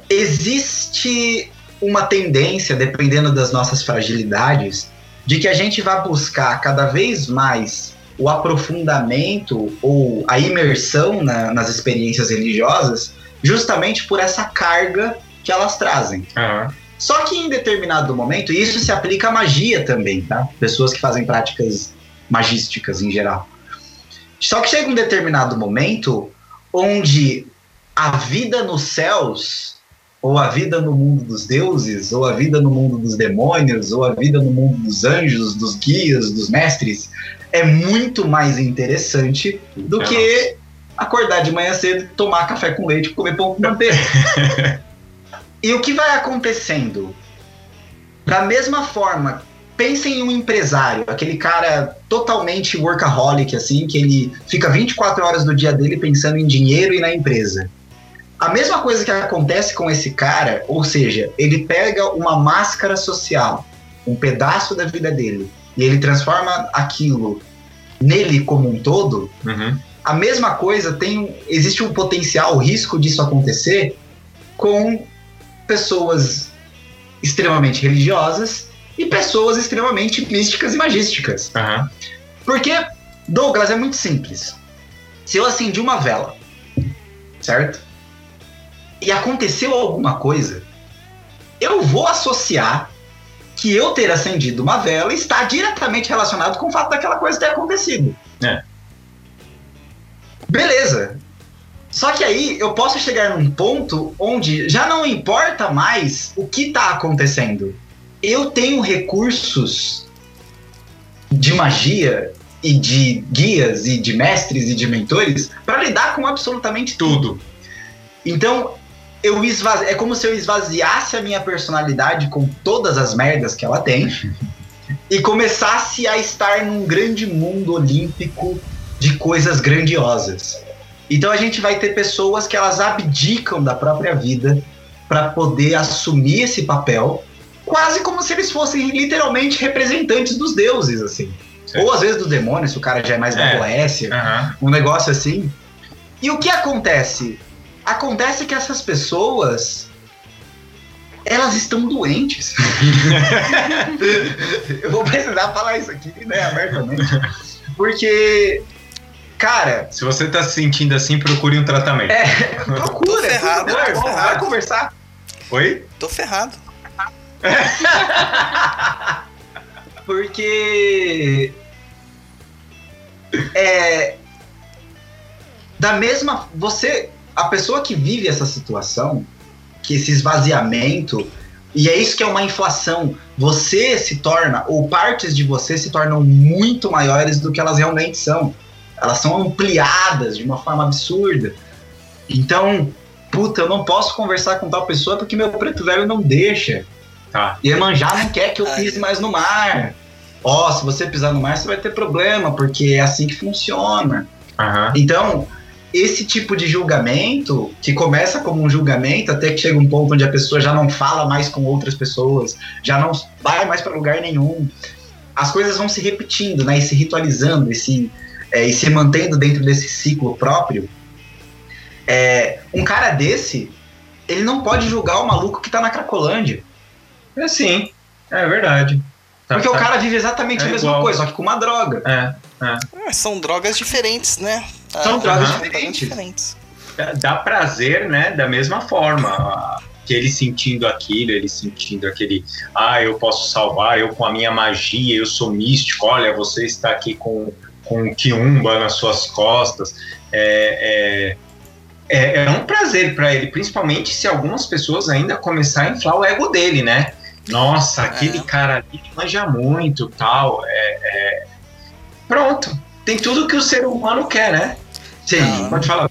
Existe uma tendência, dependendo das nossas fragilidades, de que a gente vai buscar cada vez mais o aprofundamento ou a imersão na- nas experiências religiosas, justamente por essa carga que elas trazem. Aham. Só que em determinado momento, isso se aplica à magia também, tá? Pessoas que fazem práticas magísticas em geral. Só que chega um determinado momento onde a vida nos céus, ou a vida no mundo dos deuses, ou a vida no mundo dos demônios, ou a vida no mundo dos anjos, dos guias, dos mestres, é muito mais interessante do que acordar de manhã cedo, tomar café com leite e comer pão com manteiga. E o que vai acontecendo? Da mesma forma, pensem em um empresário, aquele cara totalmente workaholic, assim, que ele fica 24 horas do dia dele pensando em dinheiro e na empresa. A mesma coisa que acontece com esse cara, ou seja, ele pega uma máscara social, um pedaço da vida dele, e ele transforma aquilo nele como um todo, Uhum. a mesma coisa tem existe um potencial risco disso acontecer com pessoas extremamente religiosas e pessoas extremamente místicas e magísticas. Aham. Porque Douglas é muito simples. Se eu acendi uma vela, certo? E aconteceu alguma coisa, eu vou associar que eu ter acendido uma vela está diretamente relacionado com o fato daquela coisa ter acontecido. É. Beleza. Só que aí eu posso chegar num ponto onde já não importa mais o que está acontecendo. Eu tenho recursos de magia e de guias e de mestres e de mentores para lidar com absolutamente tudo. Então, eu esvazi... é como se eu esvaziasse a minha personalidade com todas as merdas que ela tem e começasse a estar num grande mundo olímpico de coisas grandiosas. Então a gente vai ter pessoas que elas abdicam da própria vida para poder assumir esse papel, quase como se eles fossem literalmente representantes dos deuses, assim. Certo. Ou às vezes dos demônios, se o cara já é mais da É. Boécia, Aham. um negócio assim. E o que acontece? Acontece que essas pessoas elas estão doentes. Eu vou precisar falar isso aqui, né, abertamente. Porque, cara, Se você tá se sentindo assim, procure um tratamento. é, procura, Tô ferrado, tô vamos, ferrado. vai conversar. Oi? Tô ferrado. Porque é da mesma você a pessoa que vive essa situação, que esse esvaziamento e é isso que é uma inflação. Você se torna ou partes de você se tornam muito maiores do que elas realmente são. Elas são ampliadas de uma forma absurda. Então, puta, eu não posso conversar com tal pessoa porque meu preto velho não deixa. Tá. E Emanjá não quer que eu Ai. pise mais no mar. Ó, se você pisar no mar, você vai ter problema, porque é assim que funciona. Aham. Então, esse tipo de julgamento, que começa como um julgamento, até que chega um ponto onde a pessoa já não fala mais com outras pessoas, já não vai mais para lugar nenhum, as coisas vão se repetindo, né? E se ritualizando, e se, é, e se mantendo dentro desse ciclo próprio. É, um cara desse, ele não pode julgar o maluco que tá na Cracolândia. É sim. É verdade. Tá- Porque o tá- cara vive exatamente É a mesma igual. coisa, só que com uma droga. É. Ah, são drogas diferentes, né? São drogas diferentes. diferentes. Dá- prazer, né? Da mesma forma. Que ele sentindo aquilo, ele sentindo aquele. Ah, eu posso salvar, eu com a minha magia, eu sou místico. Olha, você está aqui com, com um quiumba nas suas costas. É, é, é, é um prazer para ele, principalmente se algumas pessoas ainda começarem a inflar o ego dele, né? Nossa, aquele É. cara ali manja muito tal. É, é... Pronto. Tem tudo que o ser humano quer, né? Sim. Ah. Pode falar.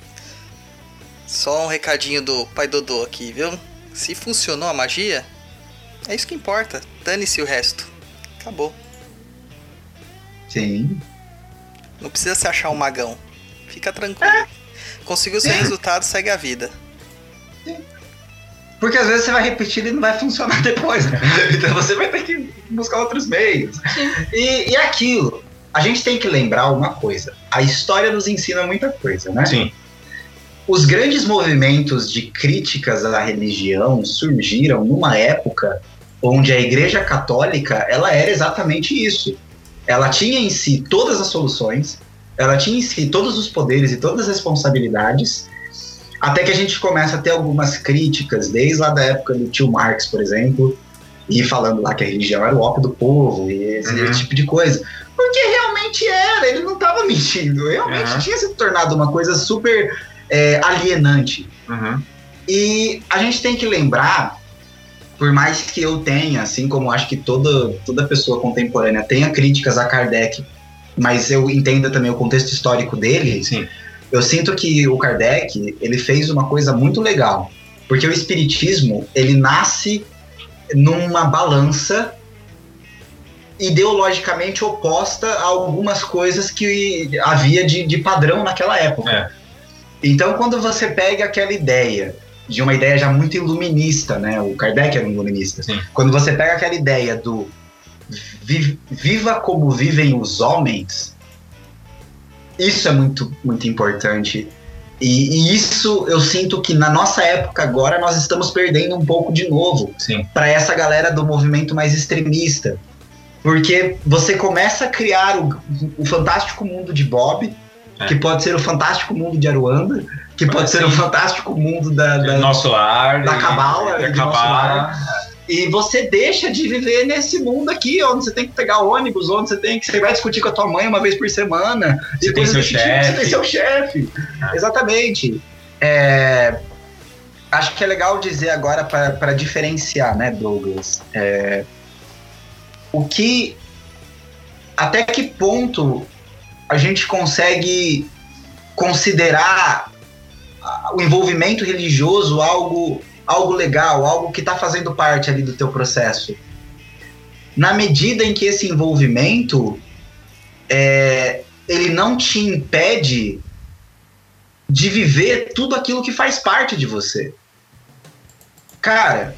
Só um recadinho do pai Dodô aqui, viu? Se funcionou a magia, é isso que importa. Dane-se o resto. Acabou. Sim. Não precisa se achar um magão. Fica tranquilo. Conseguiu seu resultado, segue a vida. Porque às vezes você vai repetir e não vai funcionar depois, né? Então você vai ter que buscar outros meios. E, e aquilo, a gente tem que lembrar uma coisa. A história nos ensina muita coisa, né? Sim. Os grandes movimentos de críticas à religião surgiram numa época onde a Igreja Católica ela era exatamente isso. Ela tinha em si todas as soluções, ela tinha em si todos os poderes e todas as responsabilidades, até que a gente começa a ter algumas críticas, desde lá da época do tio Marx, por exemplo, e falando lá que a religião era o ópio do povo e esse Uhum. tipo de coisa. Porque realmente era, ele não estava mentindo, realmente Uhum. tinha se tornado uma coisa super é, alienante. Uhum. E a gente tem que lembrar, por mais que eu tenha, assim como acho que toda, toda pessoa contemporânea tenha críticas a Kardec, mas eu entenda também o contexto histórico dele, Sim. Eu sinto que o Kardec, ele fez uma coisa muito legal, porque o espiritismo, ele nasce numa balança ideologicamente oposta a algumas coisas que havia de, de padrão naquela época. É. Então, quando você pega aquela ideia, de uma ideia já muito iluminista, né? O Kardec era um iluminista. Sim. Quando você pega aquela ideia do vi- viva como vivem os homens, isso é muito, muito importante. E, e isso eu sinto que na nossa época agora nós estamos perdendo um pouco de novo para essa galera do movimento mais extremista. Porque você começa a criar o, o fantástico mundo de Bob, É. que pode ser o fantástico mundo de Aruanda, que pode ser o fantástico mundo da, da- Nosso lar. da e- cabala, Da de nosso cabala. E você deixa de viver nesse mundo aqui, onde você tem que pegar ônibus, onde você tem que. Você vai discutir com a tua mãe uma vez por semana. Você e tem seu tipo. Você tem seu chefe. Ah. Exatamente. É, acho que é legal dizer agora para diferenciar, né, Douglas? É, o que. Até que ponto a gente consegue considerar o envolvimento religioso algo algo legal, algo que está fazendo parte ali do teu processo. Na medida em que esse envolvimento é, ele não te impede de viver tudo aquilo que faz parte de você. Cara,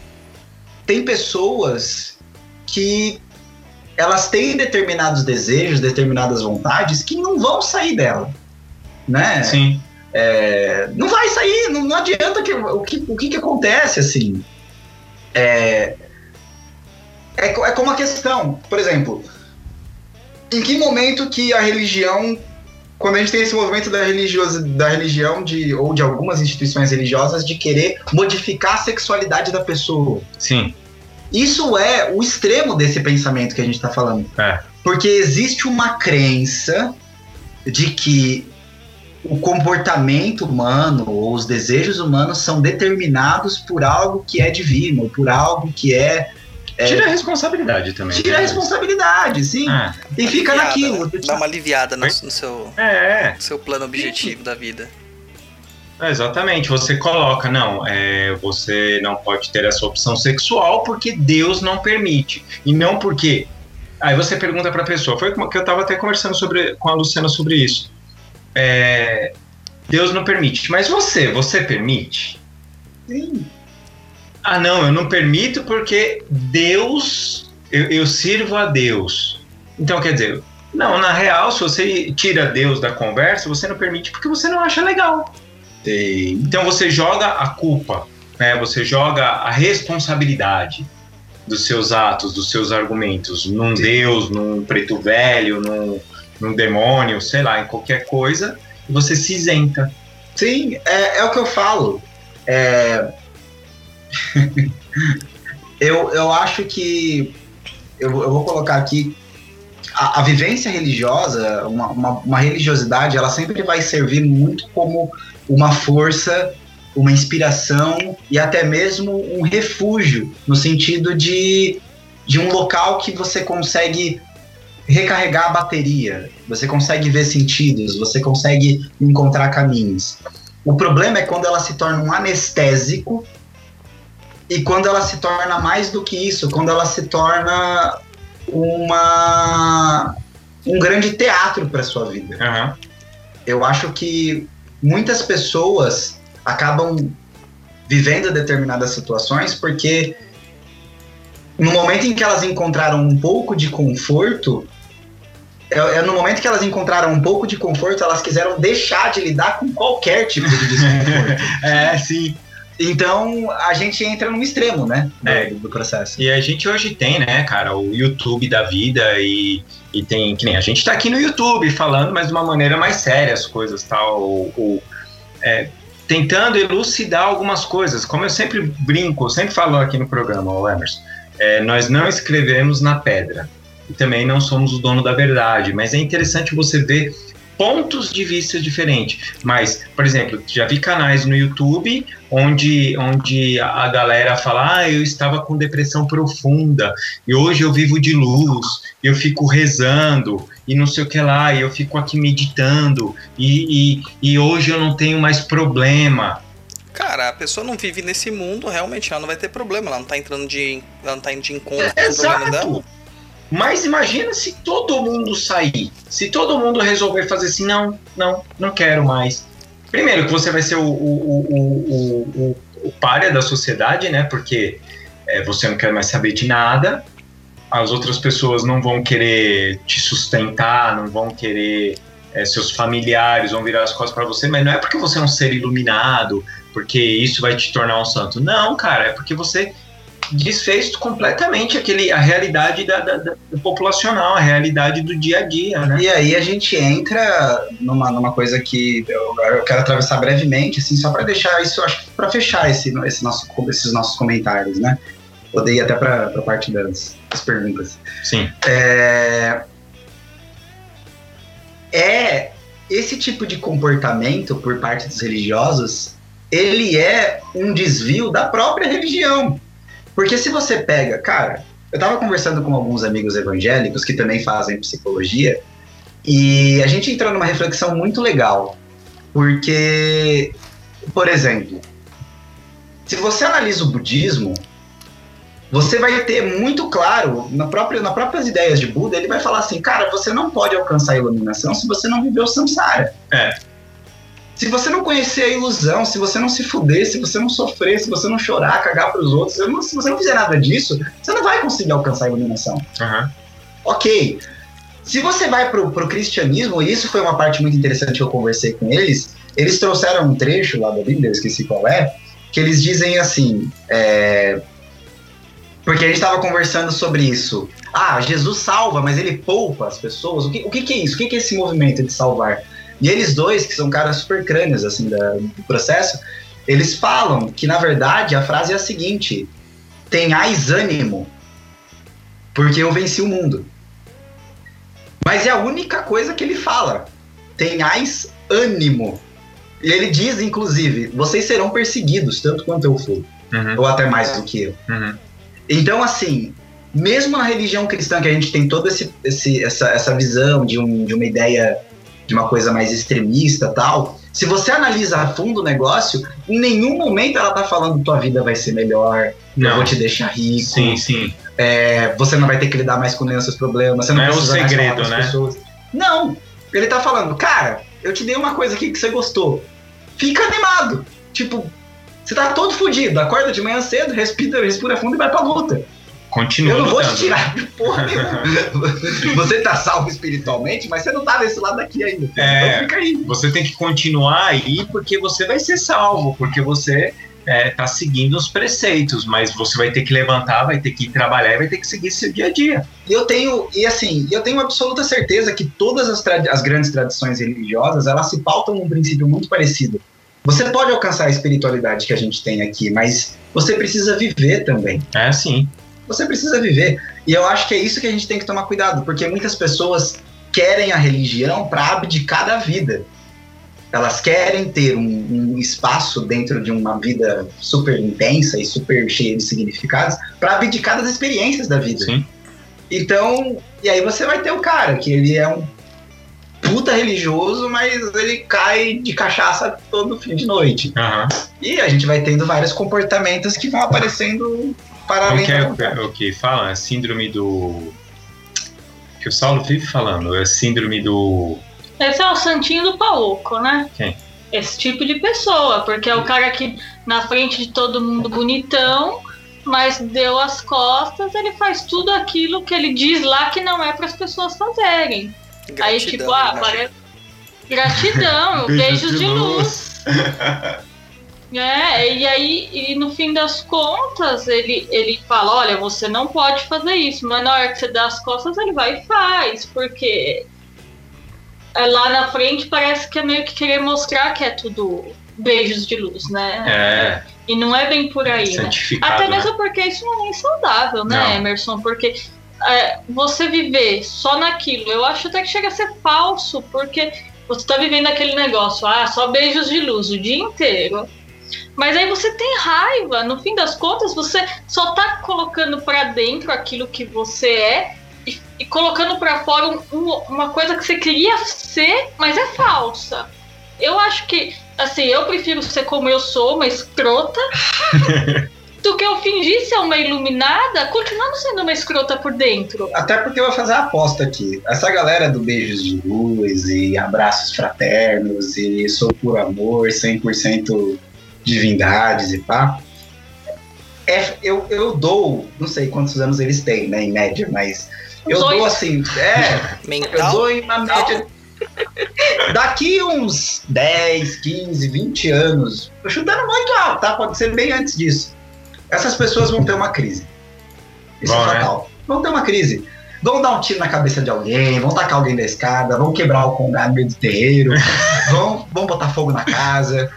tem pessoas que elas têm determinados desejos, determinadas vontades que não vão sair dela, né? Sim. É, não vai sair, não, não adianta que, o, que, o que, que acontece assim. É, é, é como a questão, por exemplo, em que momento que a religião, quando a gente tem esse movimento da, religiosa, da religião de, ou de algumas instituições religiosas de querer modificar a sexualidade da pessoa? Sim. Isso é o extremo desse pensamento que a gente está falando. É. Porque existe uma crença de que o comportamento humano ou os desejos humanos são determinados por algo que é divino, por algo que é. Tira a responsabilidade também. Tira a né? responsabilidade, sim. Ah, E fica Aliviada, naquilo. Dá uma aliviada no, no seu, é, no seu plano objetivo da vida. é, exatamente. Você coloca, não, é, você não pode ter essa opção sexual porque Deus não permite. E não porque. Aí você pergunta pra pessoa, foi como que eu tava até conversando sobre, com a Luciana sobre isso. É, Deus não permite. Mas você, você permite? Sim. Ah, não, eu não permito porque Deus, eu, eu sirvo a Deus. Então, quer dizer, não, na real, se você tira Deus da conversa, você não permite porque você não acha legal. Sim. Então, você joga a culpa, né? você joga a responsabilidade dos seus atos, dos seus argumentos, num Sim. Deus, num preto velho, num, num demônio, sei lá, em qualquer coisa, e você se isenta. Sim, é, é o que eu falo. É... eu, eu acho que. Eu, eu vou colocar aqui. A, a vivência religiosa, uma, uma, uma religiosidade, ela sempre vai servir muito como uma força, uma inspiração e até mesmo um refúgio, no sentido de, de um local que você consegue recarregar a bateria, você consegue ver sentidos, você consegue encontrar caminhos. O problema é quando ela se torna um anestésico e quando ela se torna mais do que isso, quando ela se torna uma um grande teatro para sua vida. Aham. Eu acho que muitas pessoas acabam vivendo determinadas situações porque no momento em que elas encontraram um pouco de conforto, é, é no momento que elas encontraram um pouco de conforto, elas quiseram deixar de lidar com qualquer tipo de desconforto. É, sim. então a gente entra num extremo, né? Do, É. do processo. E a gente hoje tem, né, cara, o YouTube da vida e, e tem, que nem a gente tá aqui no YouTube falando, mas de uma maneira mais séria as coisas, tal, ou, ou, é, tentando elucidar algumas coisas. Como eu sempre brinco, eu sempre falo aqui no programa, o Emerson, é, nós não escrevemos na pedra e também não somos o dono da verdade, mas é interessante você ver pontos de vista diferentes. Mas, por exemplo, já vi canais no YouTube onde, onde a galera fala: Ah, eu estava com depressão profunda e hoje eu vivo de luz, eu fico rezando e não sei o que lá, e eu fico aqui meditando e, e, e hoje eu não tenho mais problema. Cara, a pessoa não vive nesse mundo, realmente ela não vai ter problema, ela não tá entrando de. Ela não tá indo de encontro com o problema dela. Exato. Mas imagina se todo mundo sair, se todo mundo resolver fazer assim, não, não, não quero mais. Primeiro, que você vai ser o, o, o, o, o, o páreo da sociedade, né? Porque é, você não quer mais saber de nada, as outras pessoas não vão querer te sustentar, não vão querer. é, seus familiares vão virar as costas para você, mas não é porque você é um ser iluminado, porque isso vai te tornar um santo. Não, cara, é porque você desfez completamente aquele, a realidade da, da- da- populacional, a realidade do dia a dia, né? E aí a gente entra numa, numa coisa que eu, eu quero atravessar brevemente, assim, só para deixar isso, acho que para fechar esse, esse nosso, esses nossos comentários, né? Poder ir até para a parte das, das perguntas. Sim. É, é esse tipo de comportamento por parte dos religiosos, ele é um desvio da própria religião. Porque se você pega, cara, eu tava conversando com alguns amigos evangélicos que também fazem psicologia, e a gente entrou numa reflexão muito legal. Porque, por exemplo, se você analisa o budismo, você vai ter muito claro, na própria, nas próprias ideias de Buda, ele vai falar assim, cara, você não pode alcançar a iluminação se você não viveu samsara. É. Se você não conhecer a ilusão, se você não se fuder, se você não sofrer, se você não chorar, cagar pros outros, se você não fizer nada disso, você não vai conseguir alcançar a iluminação. Aham. Ok. Se você vai pro, pro cristianismo, e isso foi uma parte muito interessante que eu conversei com eles, eles trouxeram um trecho lá da Bíblia, eu esqueci qual é, que eles dizem assim, é, porque a gente estava conversando sobre isso. Ah, Jesus salva, mas ele poupa as pessoas. O que, o que, que é isso? O que, que é esse movimento de salvar? E eles dois, que são caras super crânios assim, da- do processo, eles falam que, na verdade, a frase é a seguinte: tenhais ânimo, porque eu venci o mundo. Mas é a única coisa que ele fala. Tenhais ânimo. E ele diz, inclusive, vocês serão perseguidos, tanto quanto eu fui. Uhum. Ou até mais do que eu. Uhum. Então, assim, mesmo na religião cristã, que a gente tem toda essa, essa visão de, um, de uma ideia de uma coisa mais extremista tal, se você analisa a fundo o negócio, em nenhum momento ela tá falando tua vida vai ser melhor, eu Não. vou te deixar rico, Sim, sim. é, você não vai ter que lidar mais com nenhum seus problemas, você não, Não é um segredo, né? pessoas. Não, ele tá falando, cara, eu te dei uma coisa aqui que você gostou, fica animado, tipo, você tá todo fudido, acorda de manhã cedo, respira, respira fundo e vai pra luta. Continua Eu não vou te tirar de porra nenhuma. Você tá salvo espiritualmente, mas você não tá desse lado aqui ainda. É. Então fica aí. Você tem que continuar aí porque você vai ser salvo, porque você é, tá seguindo os preceitos, mas você vai ter que levantar, vai ter que trabalhar e vai ter que seguir seu dia a dia. E eu tenho, e assim, eu tenho absoluta certeza que todas as, as grandes tradições religiosas, elas se pautam num princípio muito parecido. Você pode alcançar a espiritualidade que a gente tem aqui, mas você precisa viver também. É assim. Você precisa viver. E eu acho que é isso que a gente tem que tomar cuidado, porque muitas pessoas querem a religião para abdicar da vida. Elas querem ter um, um espaço dentro de uma vida super intensa e super cheia de significados para abdicar das experiências da vida. Sim. Então, e aí você vai ter o cara que ele é um puta religioso, mas ele cai de cachaça todo fim de noite. Aham. E a gente vai tendo vários comportamentos que vão aparecendo para Como além que da é vontade. o que fala? É síndrome do. Que o Saulo vive falando. É síndrome do. Esse é o santinho do Pauco, né? Quem? Esse tipo de pessoa, porque é o cara que na frente de todo mundo bonitão, mas deu as costas, ele faz tudo aquilo que ele diz lá que não é para as pessoas fazerem. Aí Gratidão, tipo, ah, né? parece gratidão, beijos de luz. É, e aí, e no fim das contas, ele, ele fala, olha, você não pode fazer isso, mas na hora que você dá as costas, ele vai e faz, porque é, lá na frente parece que é meio que querer mostrar que é tudo beijos de luz, né? É, E não é bem por aí, né? santificado. Até né? mesmo porque isso não é nem saudável, né, Não. Emerson? Porque é, você viver só naquilo, eu acho até que chega a ser falso, porque você tá vivendo aquele negócio, ah, só beijos de luz o dia inteiro. Mas aí você tem raiva, no fim das contas, você só tá colocando pra dentro aquilo que você é e, e colocando pra fora um- um- uma coisa que você queria ser, mas é falsa. Eu acho que, assim, eu prefiro ser como eu sou, uma escrota, do que eu fingir ser uma iluminada, continuando sendo uma escrota por dentro. Até porque eu vou fazer a aposta aqui. Essa galera do beijos de luz e abraços fraternos e sou por amor, 100% divindades e pá. É, eu, eu dou, não sei quantos anos eles têm, né, em média, mas eu Dois. dou assim, é, eu Mental. dou em uma média. Daqui uns 10, 15, 20 anos, tô chutando muito alto, tá? Pode ser bem antes disso. Essas pessoas vão ter uma crise. Isso Bom, é fatal. Vão ter uma crise. Vão dar um tiro na cabeça de alguém, vão tacar alguém da escada, vão quebrar o congado no meio do terreiro, vão, vão botar fogo na casa.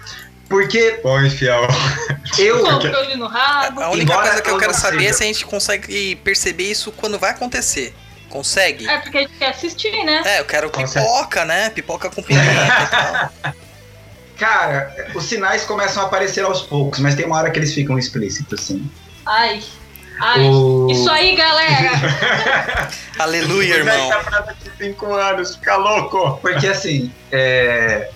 Porque Põe, fiel. eu. No rabo. A única coisa que eu quero saber seja- é se a gente consegue perceber isso quando vai acontecer. Consegue? É porque a gente quer assistir, né? É, eu quero Consegue. pipoca, né? Pipoca com pimenta e tal. Cara, os sinais começam a aparecer aos poucos, mas tem uma hora que eles ficam explícitos, assim. Ai. Ai. O- Isso aí, galera. Aleluia, irmão. Tá anos, fica louco. Porque assim, é,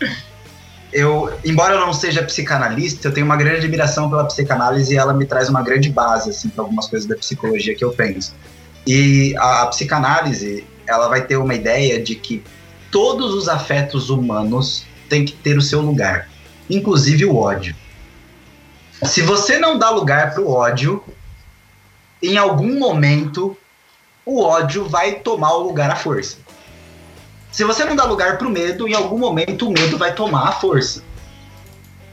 eu, embora eu não seja psicanalista, eu tenho uma grande admiração pela psicanálise e ela me traz uma grande base assim para algumas coisas da psicologia que eu penso. E a, a psicanálise, ela vai ter uma ideia de que todos os afetos humanos têm que ter o seu lugar, inclusive o ódio. Se você não dá lugar para o ódio, em algum momento o ódio vai tomar o lugar à força. Se você não dá lugar pro medo, em algum momento o medo vai tomar a força.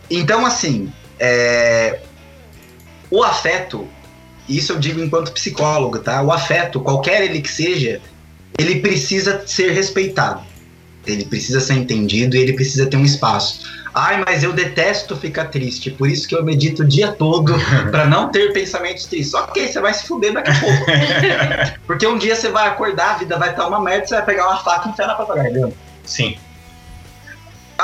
Então, assim, é, o afeto, isso eu digo enquanto psicólogo, tá? O afeto, qualquer ele que seja, ele precisa ser respeitado. Ele precisa ser entendido e ele precisa ter um espaço. Ai, mas eu detesto ficar triste, por isso que eu medito o dia todo pra não ter pensamentos tristes. Ok, você vai se fuder daqui a pouco. Porque um dia você vai acordar, a vida vai estar uma merda, você vai pegar uma faca e enfiar na própria garganta. Sim.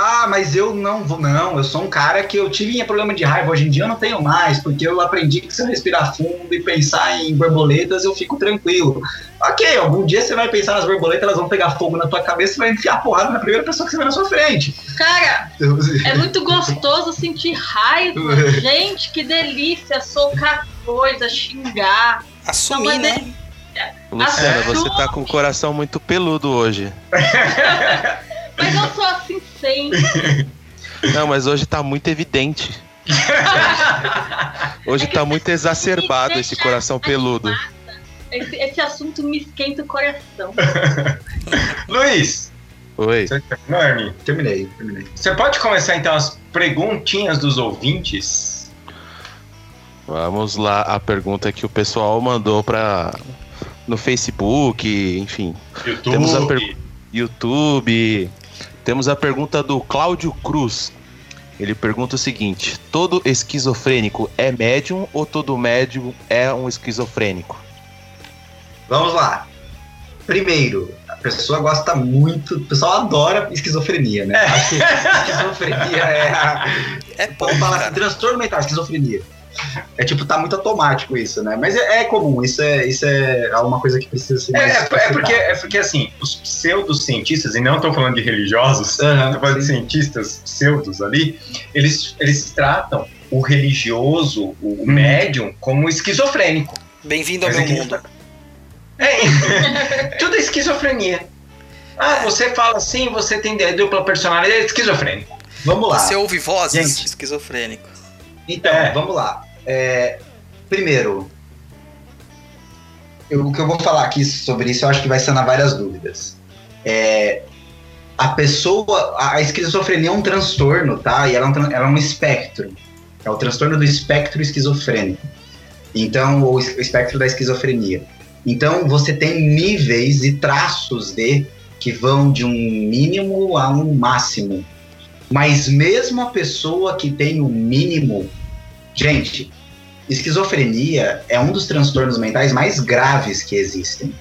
Ah, mas eu não vou. Não, eu sou um cara que eu tive problema de raiva. Hoje em dia eu não tenho mais, porque eu aprendi que se eu respirar fundo e pensar em borboletas, eu fico tranquilo. Ok, algum dia você vai pensar nas borboletas, elas vão pegar fogo na tua cabeça e vai enfiar porrada na primeira pessoa que você vê na sua frente. Cara, é muito gostoso sentir raiva. Gente, que delícia. Socar coisa, xingar. Assumir, né? Luciana, Ah, você tá com o coração muito peludo hoje. Mas eu sou assim Não, mas hoje tá muito evidente. Hoje É tá muito exacerbado esse coração peludo. Esse, esse assunto me esquenta o coração. Luiz, Oi. Hermine? Terminei, terminei. Você pode começar então as perguntinhas dos ouvintes? Vamos lá, a pergunta que o pessoal mandou pra no Facebook, enfim, YouTube. Temos a per- YouTube. Temos a pergunta do Cláudio Cruz. Ele pergunta o seguinte: todo esquizofrênico é médium ou todo médium é um esquizofrênico? Vamos lá. Primeiro, a pessoa gosta muito, o pessoal adora esquizofrenia, né? Acho que esquizofrenia é a, É bom, Vamos falar assim, cara. transtorno mental, esquizofrenia. É tipo, tá muito automático isso, né? Mas é, é comum, isso é, isso é uma coisa que precisa ser É, é, é porque, é porque, assim, os pseudocientistas, e não estou falando de religiosos, tô falando de cientistas pseudos ali, eles, eles tratam o religioso, o médium, como esquizofrênico. Bem-vindo ao Mas meu aqui- mundo. É, tudo é esquizofrenia. Ah, você fala assim, você tem dupla personalidade, é esquizofrênico. Vamos lá. Você ouve vozes? Gente. Esquizofrênico. Então, É. vamos lá. É, primeiro, eu- o que eu vou falar aqui sobre isso, eu acho que vai sanar várias dúvidas. É, a pessoa, a, a esquizofrenia é um transtorno, tá? E ela é um, ela é um espectro. É o transtorno do espectro esquizofrênico. Então, o, es- o espectro da esquizofrenia. Então, você tem níveis e traços de que vão de um mínimo a um máximo. Mas mesmo a pessoa que tem o mínimo. Gente, esquizofrenia é um dos transtornos mentais mais graves que existem.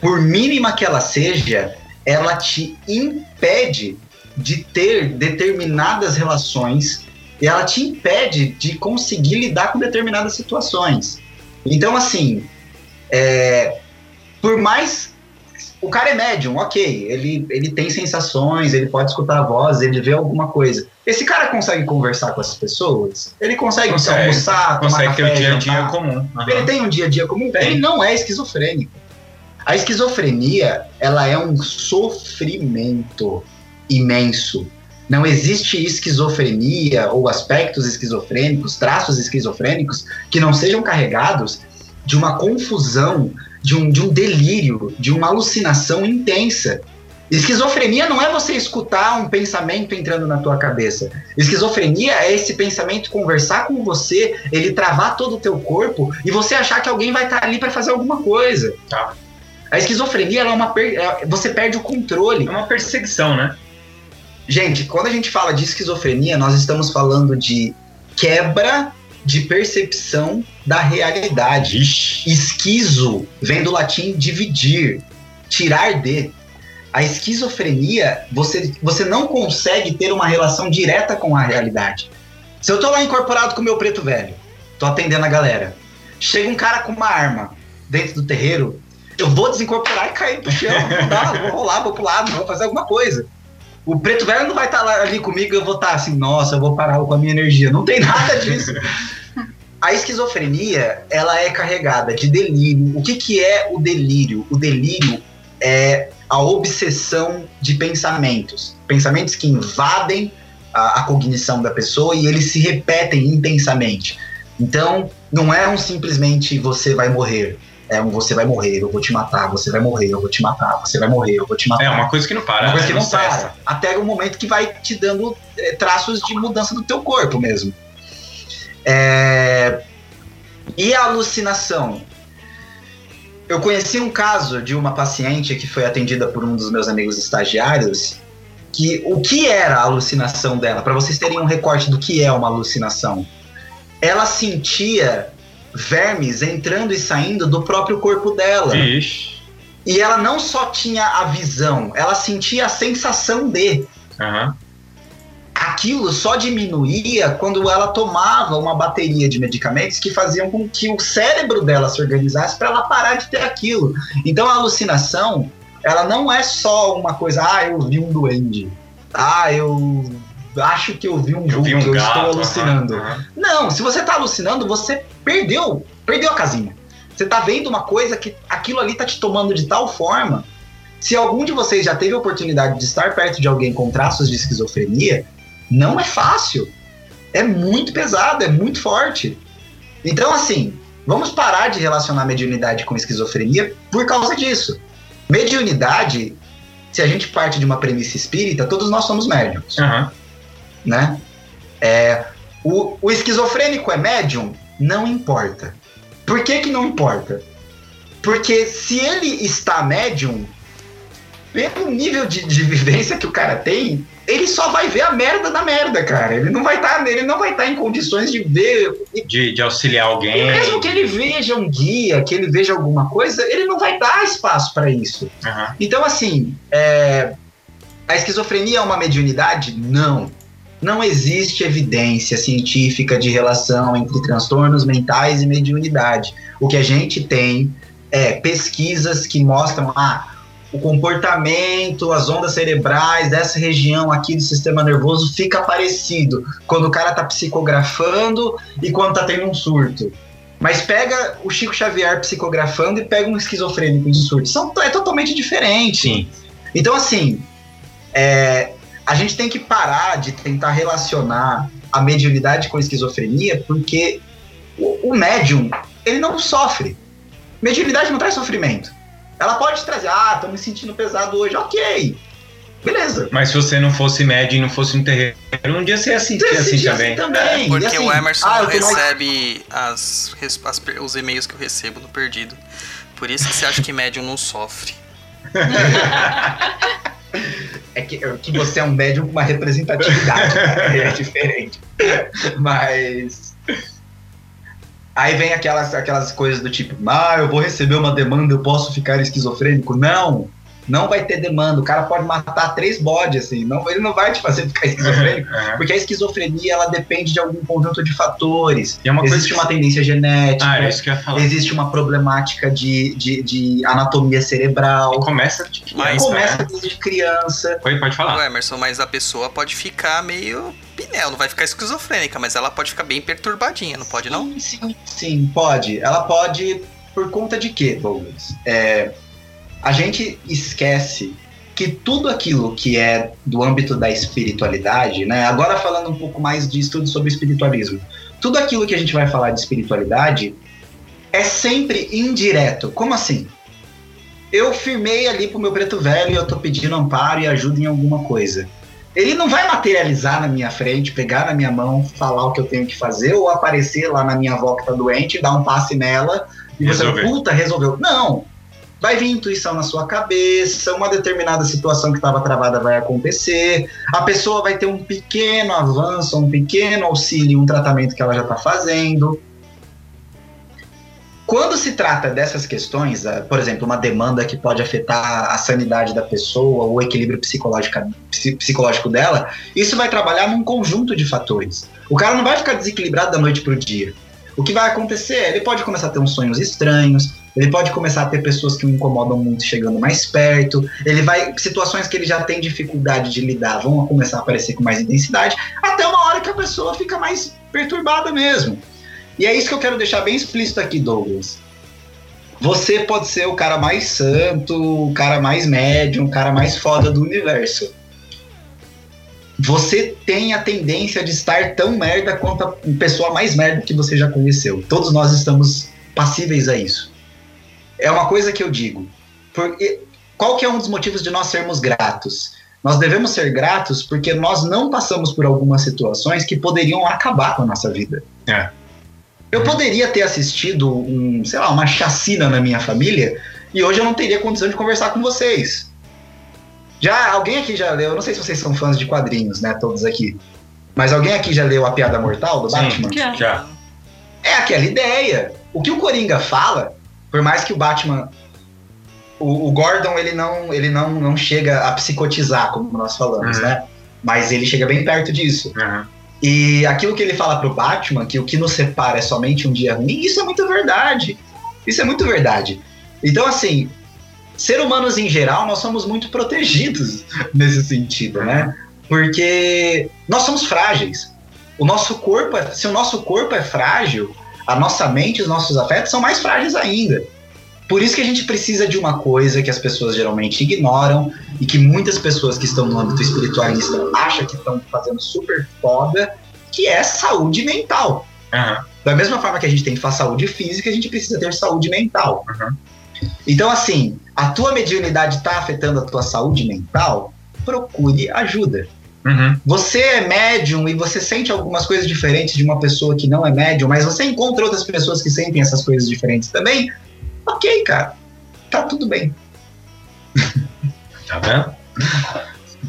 Por mínima que ela seja, ela te impede de ter determinadas relações e ela te impede de conseguir lidar com determinadas situações. Então, assim, é, por mais o cara é médium, ok. Ele, ele tem sensações, ele pode escutar a voz, ele vê alguma coisa. Esse cara consegue conversar com as pessoas? Ele consegue, Consegue. almoçar, tomar Consegue ter café, o dia a dia comum. Ele Aham. tem um dia a dia comum? Tem. Ele não é esquizofrênico. A esquizofrenia, ela é um sofrimento imenso. Não existe esquizofrenia ou aspectos esquizofrênicos, traços esquizofrênicos que não sejam carregados de uma confusão, de um, de um delírio, de uma alucinação intensa. Esquizofrenia não é você escutar um pensamento entrando na tua cabeça. Esquizofrenia é esse pensamento conversar com você, ele travar todo o teu corpo e você achar que alguém vai estar ali para fazer alguma coisa. Tá. A esquizofrenia é uma per- é- você perde o controle. É uma perseguição, né? Gente, quando a gente fala de esquizofrenia, nós estamos falando de quebra de percepção da realidade. Esquizo vem do latim dividir, tirar de. A esquizofrenia, você, você não consegue ter uma relação direta com a realidade. Se eu tô lá incorporado com o meu preto velho, tô atendendo a galera, chega um cara com uma arma dentro do terreiro, eu vou desincorporar e cair pro chão, não dá, vou rolar, vou pro lado, vou fazer alguma coisa. O preto velho não vai estar lá ali comigo e eu vou estar assim, nossa, eu vou parar com a minha energia. Não tem nada disso. A esquizofrenia, ela é carregada de delírio. O que, que é o delírio? O delírio é a obsessão de pensamentos. Pensamentos que invadem a, a cognição da pessoa e eles se repetem intensamente. Então, não é um simplesmente você vai morrer. É um você vai morrer, eu vou te matar, você vai morrer, eu vou te matar, você vai morrer, eu vou te matar. É uma coisa que não para. Uma coisa né? que não cessa. para. Até o momento que vai te dando é, traços de mudança do teu corpo mesmo. É, E a alucinação? Eu conheci um caso de uma paciente que foi atendida por um dos meus amigos estagiários. Que o que era a alucinação dela? Para vocês terem um recorte do que é uma alucinação. Ela sentia vermes entrando e saindo do próprio corpo dela. Vixe. E ela não só tinha a visão, ela sentia a sensação de. Aham. Aquilo só diminuía quando ela tomava uma bateria de medicamentos que faziam com que o cérebro dela se organizasse para ela parar de ter aquilo. Então a alucinação, ela não é só uma coisa, ah, eu vi um duende. Ah, eu acho que eu vi um Eu vi um eu gato. estou alucinando. aham. Não, se você tá alucinando, você perdeu, perdeu a casinha. Você tá vendo uma coisa que aquilo ali tá te tomando de tal forma. Se algum de vocês já teve a oportunidade de estar perto de alguém com traços de esquizofrenia, não é fácil. É muito pesado, é muito forte. Então, assim, vamos parar de relacionar mediunidade com esquizofrenia por causa disso. Mediunidade, se a gente parte de uma premissa espírita, todos nós somos médiums Aham. Né? É, o, o esquizofrênico é médium? Não importa. Por que, que não importa? Porque se ele está médium, pelo nível de, de vivência que o cara tem, ele só vai ver a merda da merda, cara. Ele não vai estar, ele não vai estar em condições de ver. De, de auxiliar E alguém. mesmo que ele veja um guia, que ele veja alguma coisa, ele não vai dar espaço para isso. Aham. Então, assim, é, a esquizofrenia é uma mediunidade? Não. Não existe evidência científica de relação entre transtornos mentais e mediunidade. O que a gente tem é pesquisas que mostram ah, o comportamento, as ondas cerebrais dessa região aqui do sistema nervoso fica parecido quando o cara tá psicografando e quando tá tendo um surto. Mas pega o Chico Xavier psicografando e pega um esquizofrênico em surto. São, é totalmente diferente. Sim. Então, assim, é, a gente tem que parar de tentar relacionar a mediunidade com a esquizofrenia, porque o, o médium, ele não sofre. Mediunidade não traz sofrimento. Ela pode trazer, ah, tô me sentindo pesado hoje, ok. Beleza. Mas se você não fosse médio e não fosse um terreiro, um dia você ia sentir Esse assim dia também. também. Porque E assim, o Emerson ah, tô mais- recebe as, as os e-mails que eu recebo no perdido. Por isso que você acha que médium não sofre. É que, é que você é um médium com uma representatividade, cara, é diferente. Mas. Aí vem aquelas, aquelas coisas do tipo, ah, eu vou receber uma demanda, eu posso ficar esquizofrênico. Não! Não vai ter demanda, o cara pode matar três bodes, assim, não, ele não vai te fazer ficar esquizofrênico, Aham. porque a esquizofrenia, ela depende de algum conjunto de fatores. E é uma coisa Existe que- uma tendência genética, Ah, é isso que eu ia falar. existe uma problemática de, de, de anatomia cerebral, E começa de criança, começa né? desde criança, Pode, pode falar. Emerson, mas a pessoa pode ficar meio pinel, não vai ficar esquizofrênica, mas ela pode ficar bem perturbadinha, não pode não? Sim, sim, sim, pode. Ela pode por conta de quê, Douglas? É, a gente esquece que tudo aquilo que é do âmbito da espiritualidade, né? Agora falando um pouco mais de estudo sobre espiritualismo, tudo aquilo que a gente vai falar de espiritualidade é sempre indireto. Como assim? Eu firmei ali pro meu preto velho e eu tô pedindo amparo e ajuda em alguma coisa. Ele não vai materializar na minha frente, pegar na minha mão, falar o que eu tenho que fazer, ou aparecer lá na minha avó que tá doente, dar um passe nela e você, puta, resolveu. Não! Vai vir intuição na sua cabeça, uma determinada situação que estava travada vai acontecer, a pessoa vai ter um pequeno avanço, um pequeno auxílio, um tratamento que ela já está fazendo. Quando se trata dessas questões, ah, por exemplo, uma demanda que pode afetar a sanidade da pessoa, o equilíbrio psicológico, psi- psicológico dela, isso vai trabalhar num conjunto de fatores. O cara não vai ficar desequilibrado da noite para o dia. O que vai acontecer é, ele pode começar a ter uns sonhos estranhos, ele pode começar a ter pessoas que o incomodam muito chegando mais perto, ele vai situações que ele já tem dificuldade de lidar vão começar a aparecer com mais intensidade, até uma hora que a pessoa fica mais perturbada mesmo. E é isso que eu quero deixar bem explícito aqui, Douglas. Você pode ser o cara mais santo, o cara mais médium, o cara mais foda do universo. Você tem a tendência de estar tão merda quanto a pessoa mais merda que você já conheceu. Todos nós estamos passíveis a isso. É uma coisa que eu digo. Porque, qual que é um dos motivos de nós sermos gratos? Nós devemos ser gratos porque nós não passamos por algumas situações que poderiam acabar com a nossa vida. É. Eu poderia ter assistido um, sei lá, uma chacina na minha família e hoje eu não teria condição de conversar com vocês. Já alguém aqui já leu, eu não sei se vocês são fãs de quadrinhos, né, todos aqui. Mas alguém aqui já leu A Piada Mortal do Sim. Batman? Já. Já. É aquela ideia. O que o Coringa fala, por mais que o Batman. O, o Gordon, ele, não, ele não, não chega a psicotizar, como nós falamos, Uhum. né? Mas ele chega bem perto disso. Aham. E aquilo que ele fala pro Batman, que o que nos separa é somente um dia ruim, isso é muito verdade. Isso é muito verdade. Então, assim, ser humanos em geral, nós somos muito protegidos nesse sentido, né? Porque nós somos frágeis. O nosso corpo, é- se o nosso corpo é frágil, a nossa mente, os nossos afetos são mais frágeis ainda. Por isso que a gente precisa de uma coisa que as pessoas geralmente ignoram e que muitas pessoas que estão no âmbito espiritualista acham que estão fazendo super foda, que é saúde mental. Aham. Da mesma forma que a gente tem que fazer saúde física, a gente precisa ter saúde mental. Uhum. Então, assim, a tua mediunidade está afetando a tua saúde mental? Procure ajuda. Uhum. Você é médium e você sente algumas coisas diferentes de uma pessoa que não é médium, mas você encontra outras pessoas que sentem essas coisas diferentes também? Ok, cara. Tá tudo bem. Tá vendo?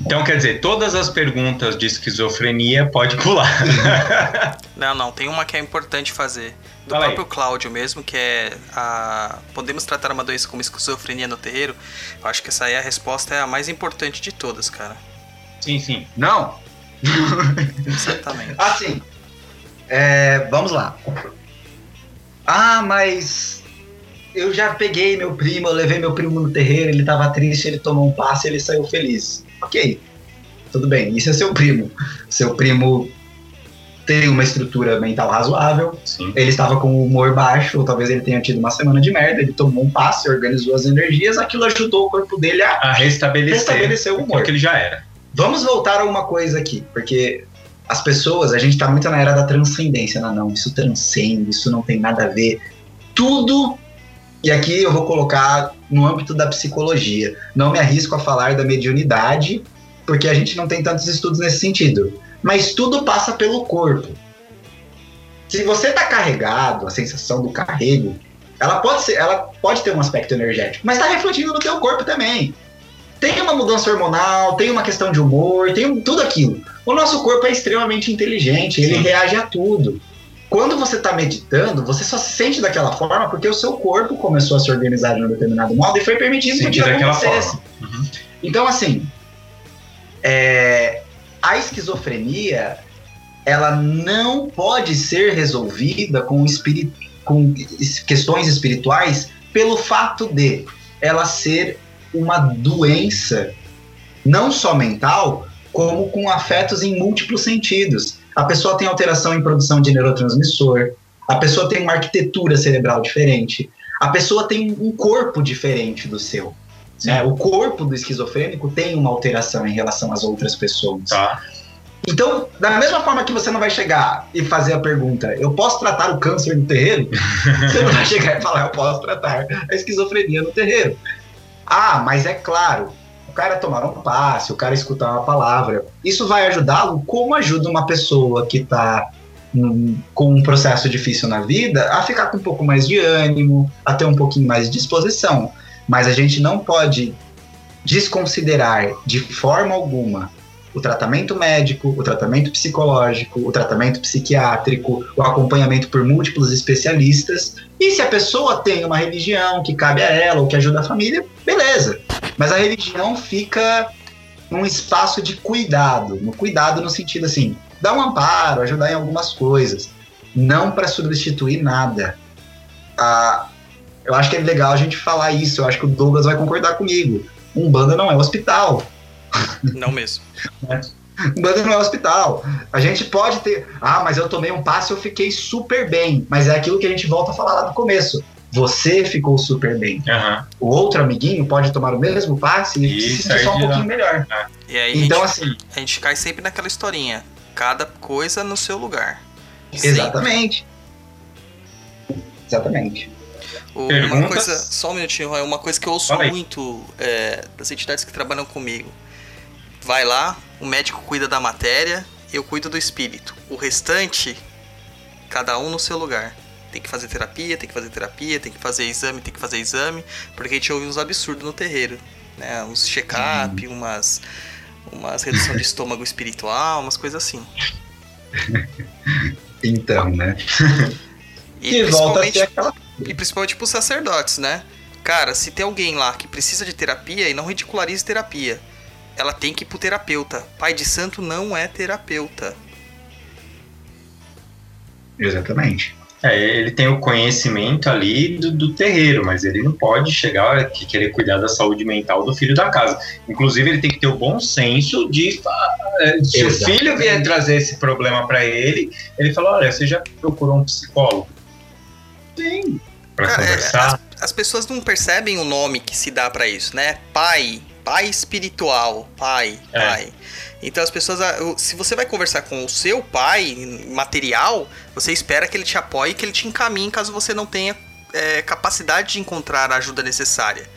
Então, quer dizer, todas as perguntas de esquizofrenia pode pular. Não, não, tem uma que é importante fazer. Do Fala aí. próprio Cláudio mesmo, que é a. Podemos tratar uma doença como esquizofrenia no terreiro? Eu acho que essa aí a resposta é a mais importante de todas, cara. Sim, sim. Não. Exatamente. Assim, é, vamos lá. Ah, mas eu já peguei meu primo, eu levei meu primo no terreiro, ele tava triste, ele tomou um passe e ele saiu feliz. Ok, tudo bem, isso é seu primo. Seu primo tem uma estrutura mental razoável, Sim. ele estava com o humor baixo, ou talvez ele tenha tido uma semana de merda, ele tomou um passe, organizou as energias, aquilo ajudou o corpo dele a A restabelecer, restabelecer o o humor. que ele já era. Vamos voltar a uma coisa aqui, porque as pessoas, a gente tá muito na era da transcendência, não, não, isso transcende, isso não tem nada a ver. Tudo, e aqui eu vou colocar no âmbito da psicologia, não me arrisco a falar da mediunidade, porque a gente não tem tantos estudos nesse sentido, mas tudo passa pelo corpo. Se você tá carregado, a sensação do carrego, ela pode ser, ela pode ter um aspecto energético, mas tá refletindo no teu corpo também tem uma mudança hormonal, tem uma questão de humor, tem um- tudo aquilo. O nosso corpo é extremamente inteligente, ele Sim. reage a tudo. Quando você está meditando, você só se sente daquela forma porque o seu corpo começou a se organizar de um determinado modo e foi permitido que Sentir aquilo acontecesse. Uhum. Então, assim, é, a esquizofrenia ela não pode ser resolvida com, espiri com es- questões espirituais pelo fato de ela ser uma doença não só mental, como com afetos em múltiplos sentidos. A pessoa tem alteração em produção de neurotransmissor, a pessoa tem uma arquitetura cerebral diferente, a pessoa tem um corpo diferente do seu. né? O corpo do esquizofrênico tem uma alteração em relação às outras pessoas. Tá. Então, da mesma forma que você não vai chegar e fazer a pergunta, eu posso tratar o câncer no terreiro? você não vai chegar e falar, eu posso tratar a esquizofrenia no terreiro. Ah, mas é claro, o cara tomar um passe, o cara escutar uma palavra, isso vai ajudá-lo como ajuda uma pessoa que está com um processo difícil na vida a ficar com um pouco mais de ânimo, a ter um pouquinho mais de disposição. Mas a gente não pode desconsiderar de forma alguma o tratamento médico, o tratamento psicológico, o tratamento psiquiátrico, o acompanhamento por múltiplos especialistas. E se a pessoa tem uma religião que cabe a ela ou que ajuda a família, beleza. Mas a religião fica num espaço de cuidado, no cuidado no sentido assim, dar um amparo, ajudar em algumas coisas, não para substituir nada. Ah, eu acho que é legal a gente falar isso, eu acho que o Douglas vai concordar comigo. Umbanda não é hospital. Não mesmo. Umbanda não é hospital. A gente pode ter. Ah, mas eu tomei um passe e eu fiquei super bem. Mas é aquilo que a gente volta a falar lá no começo. Você ficou super bem. Aham. O outro amiguinho pode tomar o mesmo passe e Isso, se sentir só um pouquinho melhor. E aí Então, a, gente, assim, a gente cai sempre naquela historinha. Cada coisa no seu lugar. Sempre. exatamente. Exatamente. O- Uma coisa, só um minutinho, Roy, uma coisa que eu ouço muito é, das entidades que trabalham comigo. Vai lá, o médico cuida da matéria, eu cuido do espírito. O restante, cada um no seu lugar. Tem que fazer terapia, tem que fazer terapia, tem que fazer exame, tem que fazer exame, porque a gente ouve uns absurdos no terreiro, né? Uns check-up, umas umas redução de estômago espiritual, umas coisas assim. Então, né? E E volta a ser aquela. E principalmente pros sacerdotes, né? Cara, se tem alguém lá que precisa de terapia e não ridicularize terapia, ela tem que ir pro terapeuta. Pai de santo não é terapeuta. Exatamente. É, ele tem o conhecimento ali do, do terreiro, mas ele não pode chegar que- querer cuidar da saúde mental do filho da casa. Inclusive, ele tem que ter o bom senso de. ah, Se o filho vier trazer esse problema para ele, ele fala: Olha, você já procurou um psicólogo? Sim. Pra Cara, é, conversar? as, as pessoas não percebem o nome que se dá pra isso, né? Pai, pai espiritual, pai, É. pai. Então as pessoas, ah, se você vai conversar com o seu pai material, você espera que ele te apoie, que ele te encaminhe caso você não tenha é, capacidade de encontrar a ajuda necessária.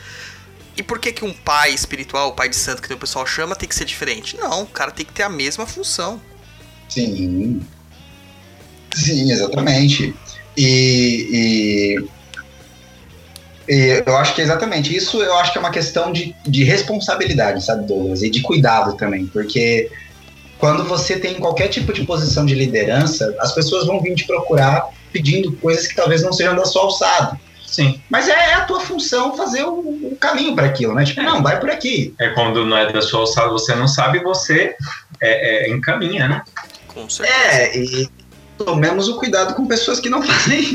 E por que que um pai espiritual, o pai de santo que o pessoal chama, tem que ser diferente? Não, o cara tem que ter a mesma função. Sim. Sim, exatamente. E, e, e eu acho que é exatamente isso, eu acho que é uma questão de, de responsabilidade, sabe, Douglas? E de cuidado também, porque quando você tem qualquer tipo de posição de liderança, as pessoas vão vir te procurar pedindo coisas que talvez não sejam da sua alçada. Sim. Mas é, é a tua função fazer o, o caminho para aquilo, né? Tipo, não, vai por aqui. É quando não é da sua alçada, você não sabe, você é, é, encaminha, né? Com certeza. É, e tomemos o cuidado com pessoas que não fazem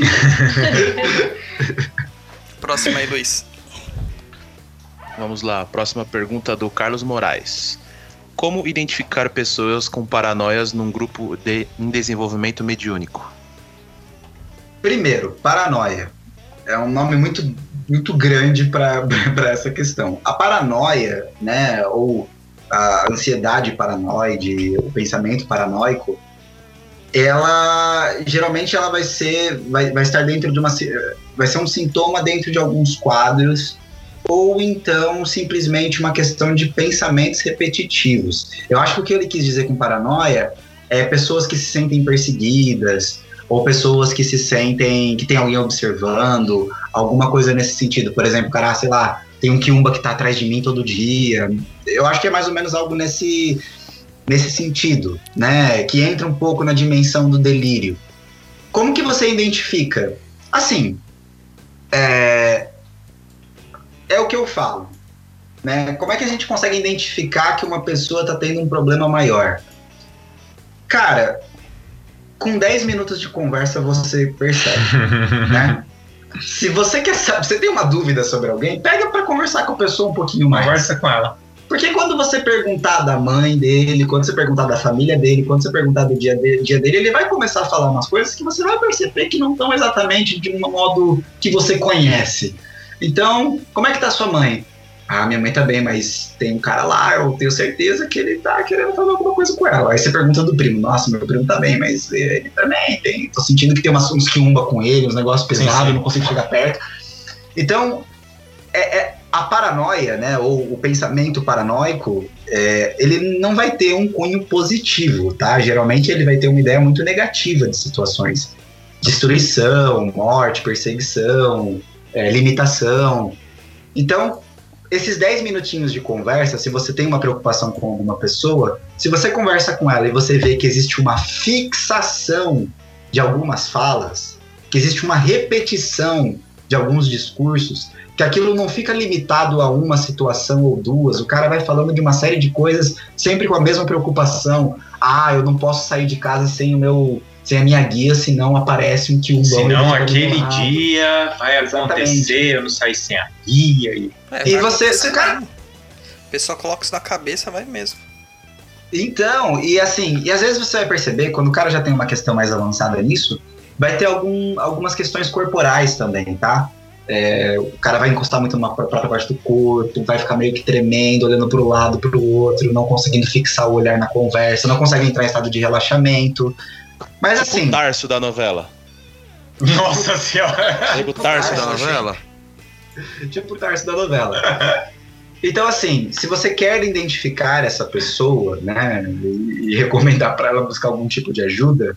Próxima aí, Luiz. Vamos lá, próxima pergunta do Carlos Moraes. Como identificar pessoas com paranoias num grupo de, em desenvolvimento mediúnico? Primeiro, paranoia. É um nome muito, muito grande para essa questão. A paranoia, né, ou a ansiedade paranoide, o pensamento paranoico, ela geralmente ela vai ser, vai, vai estar dentro de uma, vai ser um sintoma dentro de alguns quadros ou então simplesmente uma questão de pensamentos repetitivos. Eu acho que o que ele quis dizer com paranoia é pessoas que se sentem perseguidas, ou pessoas que se sentem que tem alguém observando, alguma coisa nesse sentido. Por exemplo, cara, sei lá, tem um quiumba que tá atrás de mim todo dia. Eu acho que é mais ou menos algo nesse nesse sentido, né, que entra um pouco na dimensão do delírio. Como que você identifica? Assim, é, é o que eu falo. né? Como é que a gente consegue identificar que uma pessoa tá tendo um problema maior? Cara, com 10 minutos de conversa você percebe, né? Se você quer saber, você tem uma dúvida sobre alguém, pega para conversar com a pessoa um pouquinho mais. Conversa com ela. Porque quando você perguntar da mãe dele, quando você perguntar da família dele, quando você perguntar do dia, de- dia dele, ele vai começar a falar umas coisas que você vai perceber que não estão exatamente de um modo que você conhece. Então, como é que tá sua mãe? Ah, minha mãe tá bem, mas tem um cara lá, eu tenho certeza que ele tá querendo fazer alguma coisa com ela. Aí você pergunta do primo, nossa, meu primo tá bem, mas ele também tem. Tô sentindo que tem umas, uns quiumba com ele, uns negócios pesados, não consigo chegar perto. Então, é, é- a paranoia, né, ou o pensamento paranoico, é, ele não vai ter um cunho positivo, tá? Geralmente ele vai ter uma ideia muito negativa de situações. Destruição, morte, perseguição, é, limitação. Então, esses 10 minutinhos de conversa, se você tem uma preocupação com alguma pessoa, se você conversa com ela e você vê que existe uma fixação de algumas falas, que existe uma repetição de alguns discursos, que aquilo não fica limitado a uma situação ou duas. O cara vai falando de uma série de coisas sempre com a mesma preocupação. Ah, eu não posso sair de casa sem o meu, sem a minha guia, senão aparece um quiumbão. Senão aquele dia vai Exatamente. acontecer, eu não sair sem a guia. E... É, E você- o cara- mesmo. A pessoa coloca isso na cabeça, vai mesmo. Então, e assim, e às vezes você vai perceber, quando o cara já tem uma questão mais avançada nisso, vai ter algum, algumas questões corporais também, tá? É, o cara vai encostar muito numa própria parte do corpo, vai ficar meio que tremendo, olhando para o lado, para o outro, não conseguindo fixar o olhar na conversa, não consegue entrar em estado de relaxamento. Mas Tipo assim, o Tarso da novela. Nossa senhora! Lembra o Tarso da novela? tipo o Tarso da novela. Então, assim, se você quer identificar essa pessoa, né, e, e recomendar para ela buscar algum tipo de ajuda,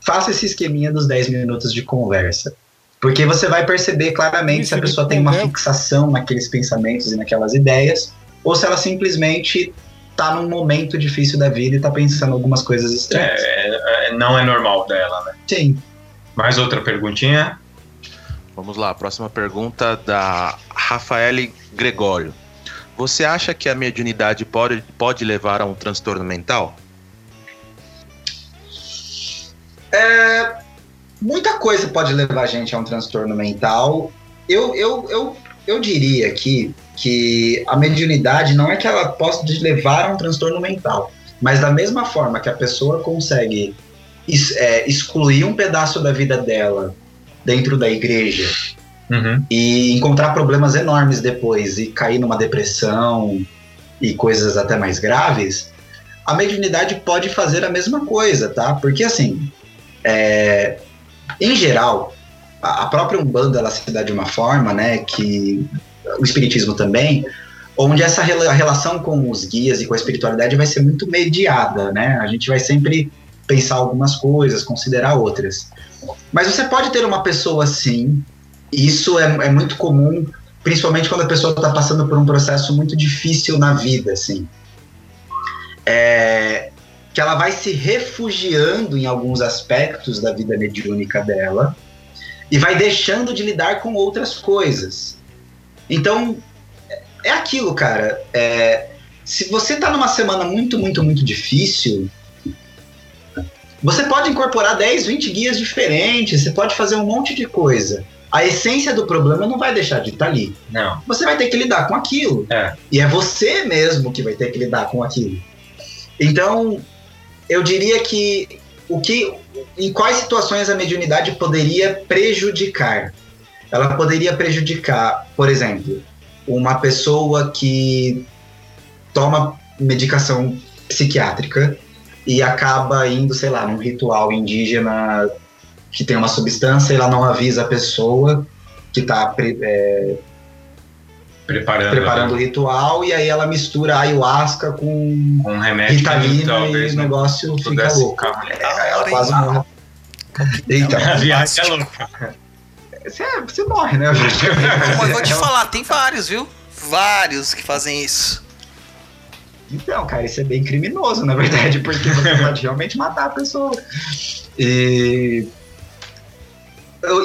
faça esse esqueminha dos 10 minutos de conversa. Porque você vai perceber claramente se a Isso, pessoa tem uma fixação naqueles pensamentos e naquelas ideias, ou se ela simplesmente tá num momento difícil da vida e tá pensando algumas coisas estranhas. É, é, não é normal dela, né? Sim. Mais outra perguntinha? Vamos lá, próxima pergunta da Rafaele Gregório. Você acha que a mediunidade pode, pode levar a um transtorno mental? Muita coisa pode levar a gente a um transtorno mental. Eu, eu, eu, eu diria aqui que a mediunidade não é que ela possa levar a um transtorno mental, mas da mesma forma que a pessoa consegue é, excluir um pedaço da vida dela dentro da igreja Uhum. e encontrar problemas enormes depois e cair numa depressão e coisas até mais graves, a mediunidade pode fazer a mesma coisa, tá? Porque assim, é, em geral, a própria Umbanda ela se dá de uma forma, né, que o Espiritismo também, onde essa rela- relação com os guias e com a espiritualidade vai ser muito mediada, né? A gente vai sempre pensar algumas coisas, considerar outras. Mas você pode ter uma pessoa assim, e isso é, é muito comum, principalmente quando a pessoa está passando por um processo muito difícil na vida, assim. É, que ela vai se refugiando em alguns aspectos da vida mediúnica dela e vai deixando de lidar com outras coisas. Então, é- aquilo, cara. É, se você tá numa semana muito, muito, muito difícil, você pode incorporar 10, 20 guias diferentes, você pode fazer um monte de coisa. A essência do problema não vai deixar de estar ali. Não. Você vai ter que lidar com aquilo. É. E é você mesmo que vai ter que lidar com aquilo. Então, eu diria que o que em quais situações a mediunidade poderia prejudicar? Ela poderia prejudicar, por exemplo, uma pessoa que toma medicação psiquiátrica e acaba indo, sei lá, num ritual indígena que tem uma substância e ela não avisa a pessoa que está Preparando, preparando o ritual e aí ela mistura ayahuasca com um remédio que Ritalina talvez e o não negócio fica louco. É, ela quase morre. Então, A viagem é louca. você, você morre, né? Mas vou te falar, tem vários, viu? Vários que fazem isso. Então, cara, isso é bem criminoso, na verdade, porque você pode realmente matar a pessoa. E,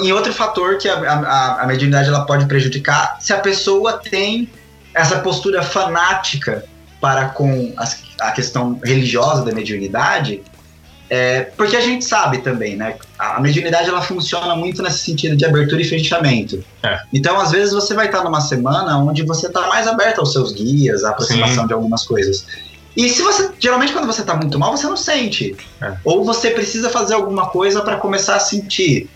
e outro fator que a, a, a mediunidade ela pode prejudicar, se a pessoa tem essa postura fanática para com as- a questão religiosa da mediunidade, é, porque a gente sabe também, né? A mediunidade ela funciona muito nesse sentido de abertura e fechamento. É. Então, às vezes, você vai estar numa semana onde você está mais aberto aos seus guias, à aproximação Sim. de algumas coisas. E se você, geralmente, quando você está muito mal, você não sente. É. Ou você precisa fazer alguma coisa para começar a sentir.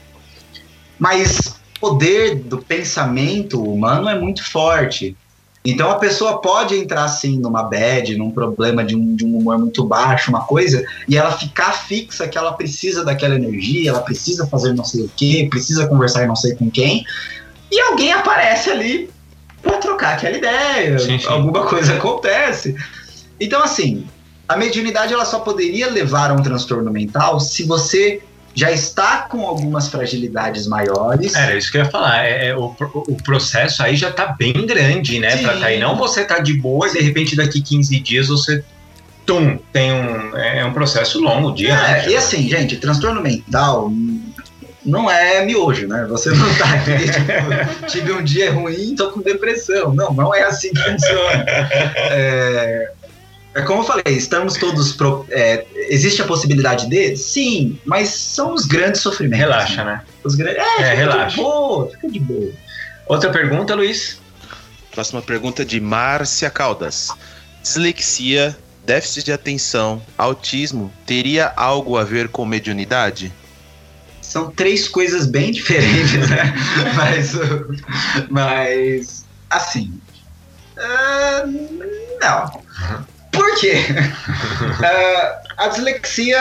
Mas o poder do pensamento humano é muito forte. Então a pessoa pode entrar assim numa bad, num problema de um, de um humor muito baixo, uma coisa, e ela ficar fixa que ela precisa daquela energia, ela precisa fazer não sei o que, precisa conversar não sei com quem, e alguém aparece ali para trocar aquela ideia, Sim, sim. alguma coisa acontece. Então assim, a mediunidade ela só poderia levar a um transtorno mental se você já está com algumas fragilidades maiores. Era isso que eu ia falar. É, é, o, o processo aí já tá bem grande, né? Pra cair. Não você tá de boa e de repente daqui 15 dias você. Tum, tem um. É um processo longo, dia. É, né? e assim, gente, transtorno mental não é miojo, né? Você não tá aqui, tipo, tive um dia ruim, tô com depressão. Não, não é assim que funciona. É, é como eu falei, estamos todos. pro- é, existe a possibilidade de? Sim, mas são os grandes sofrimentos. Relaxa, né? Os grandes, é, É, fica relaxa. de boa, fica de boa. Outra pergunta, Luiz? Próxima pergunta de Márcia Caldas. Dislexia, déficit de atenção, autismo teria algo a ver com mediunidade? são três coisas bem diferentes, né? mas, uh, mas, assim, ah, não. Por quê? Ah, a dislexia,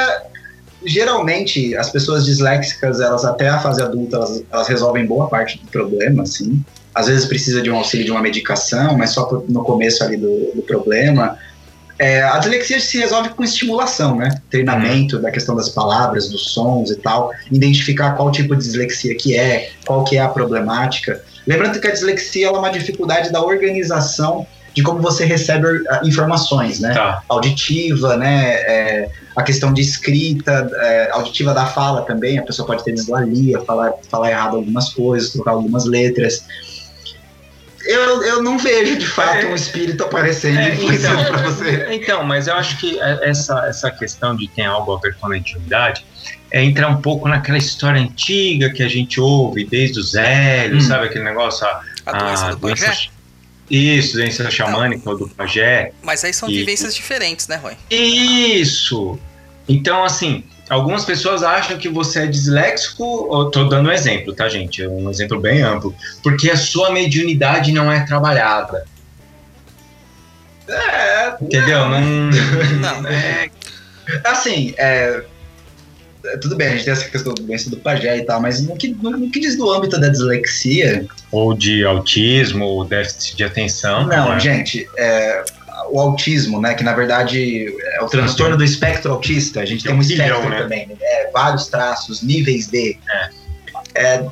geralmente, as pessoas disléxicas, elas até a fase adulta, elas, elas resolvem boa parte do problema, assim. Às vezes precisa de um auxílio de uma medicação, mas só no começo ali do, do problema. É, a dislexia se resolve com estimulação, né? Treinamento da questão das palavras, dos sons e tal, identificar qual tipo de dislexia que é, qual que é a problemática. Lembrando que a dislexia é uma dificuldade da organização de como você recebe ah, informações, né? Tá. Auditiva, né? É, a questão de escrita, é, auditiva da fala também, a pessoa pode ter dislalia, falar, falar errado algumas coisas, trocar algumas letras. Eu, eu não vejo de fato É. um espírito aparecendo É, e então, pra você. então, mas eu acho que é- essa, essa questão de tem algo a ver com a mediunidade é entrar um pouco naquela história antiga que a gente ouve desde os velhos, Hum. sabe aquele negócio? A, A doença a do pajé? Isso, doença xamânica ou do pajé. Mas aí são E- vivências diferentes, né, Roy? Isso! Então, assim, algumas pessoas acham que você é disléxico, eu tô dando um exemplo, tá, gente? É um exemplo bem amplo, porque a sua mediunidade não é trabalhada. É, Entendeu? Não. Não. É, Assim, é, tudo bem, a gente tem essa questão da doença do pajé e tal, mas no que, no, no que diz do âmbito da dislexia, ou de autismo, ou déficit de atenção. não, né? gente, é, o autismo, né, que na verdade é o transtorno do espectro autista, a gente É tem um espectro né? também, né, é, vários traços, níveis de. É,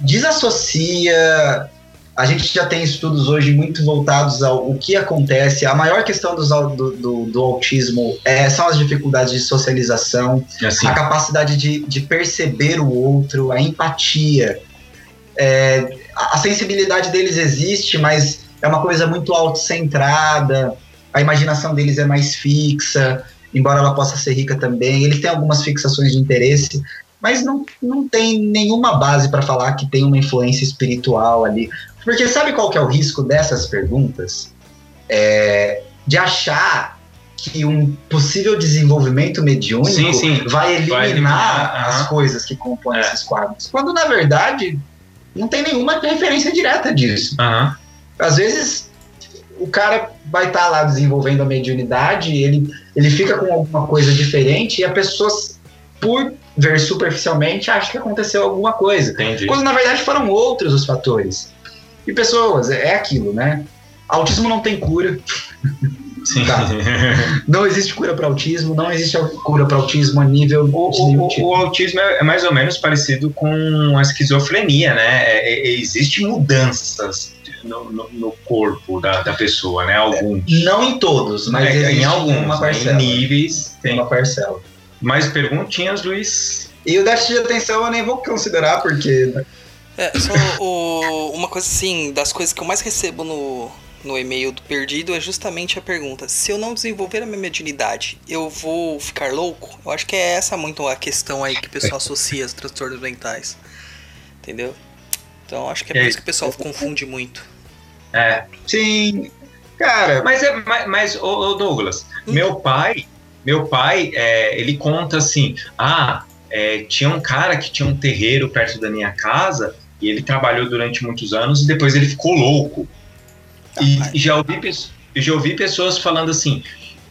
desassocia. A gente já tem estudos hoje muito voltados ao o que acontece. A maior questão dos do, do, do autismo é, são as dificuldades de socialização, Assim, a capacidade de, de perceber o outro, a empatia. É, a a sensibilidade deles existe, mas é uma coisa muito autocentrada, a imaginação deles é mais fixa, embora ela possa ser rica também. Eles têm algumas fixações de interesse, mas não, não tem nenhuma base para falar que tem uma influência espiritual ali. Porque sabe qual que é o risco dessas perguntas? É, de achar que um possível desenvolvimento mediúnico Sim, sim. vai eliminar, Vai eliminar, as coisas que compõem É. esses quadros. Quando na verdade não tem nenhuma referência direta disso. aham. Às vezes o cara vai estar lá desenvolvendo a mediunidade, ele, ele fica com alguma coisa diferente e a pessoa, por ver superficialmente, acha que aconteceu alguma coisa. Entendi. Quando na verdade foram outros os fatores. E pessoas, é aquilo, né? Autismo não tem cura, Sim. Tá. não existe cura para autismo, não existe cura para autismo a nível O, o- o- tipo. autismo é é mais ou menos parecido com a esquizofrenia, né? É, é, Existem mudanças no, no- no corpo da, da pessoa, né? Alguns. Não em todos, mas É, em alguns, uma né? parcela. em níveis. Tem. uma parcela. Mais perguntinhas, Luiz? E o déficit de atenção eu nem vou considerar, porque É, só o- uma coisa assim, das coisas que eu mais recebo no, no e-mail do perdido é justamente a pergunta: se eu não desenvolver a minha mediunidade, eu vou ficar louco? Eu acho que é essa muito a questão aí que o pessoal associa aos transtornos mentais. Entendeu? Então acho que é por isso que o pessoal confunde muito. É. Sim. Cara, Mas, é, mas, mas ô, ô, Douglas, Hum. meu pai, meu pai, é, ele conta assim, ah, é, tinha um cara que tinha um terreiro perto da minha casa e ele trabalhou durante muitos anos e depois ele ficou louco. E, e já ouvi, já ouvi pessoas falando assim,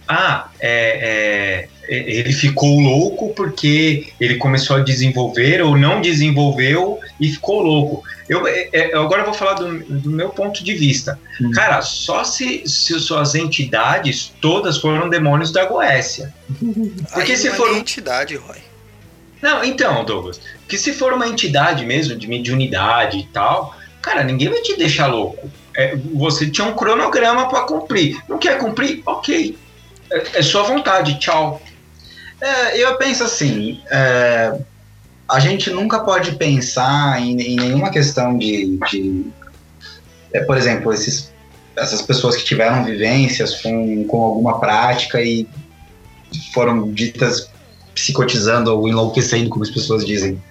ah, é, é, ele ficou louco porque ele começou a desenvolver ou não desenvolveu e ficou louco. Eu, é, é, eu agora vou falar do, do meu ponto de vista. Hum. Cara, só se, se suas entidades todas foram demônios da Goécia. Porque Aí se é for entidade, Roy. Não, então, Douglas, que se for uma entidade mesmo, de mediunidade e tal, cara, ninguém vai te deixar louco. É, você tinha um cronograma para cumprir. Não quer cumprir? Ok. É, é sua vontade, tchau. É, eu penso assim, é, a gente nunca pode pensar em, em nenhuma questão de, de é, por exemplo, esses, essas pessoas que tiveram vivências com, com alguma prática e foram ditas psicotizando ou enlouquecendo, como as pessoas dizem.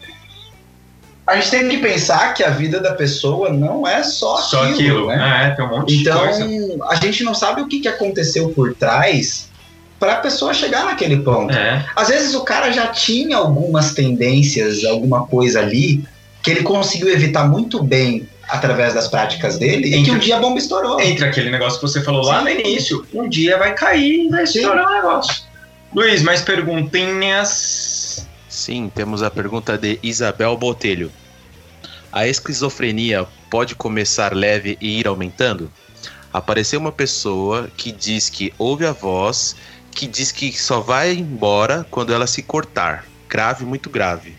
A gente tem que pensar que a vida da pessoa não é só, Só aquilo, aquilo. né? É, tem um monte Então, de coisa. a gente não sabe o que, que aconteceu por trás para a pessoa chegar naquele ponto. É. Às vezes o cara já tinha algumas tendências, alguma coisa ali, que ele conseguiu evitar muito bem através das práticas dele, e que Entre- um dia a bomba estourou. Entre aquele negócio que você falou lá no início, um dia vai cair e vai Sim. estourar o negócio. Luiz, mais perguntinhas? Sim, temos a pergunta de Isabel Botelho. A esquizofrenia pode começar leve e ir aumentando? Apareceu uma pessoa que diz que ouve a voz, que diz que só vai embora quando ela se cortar. Grave, muito grave.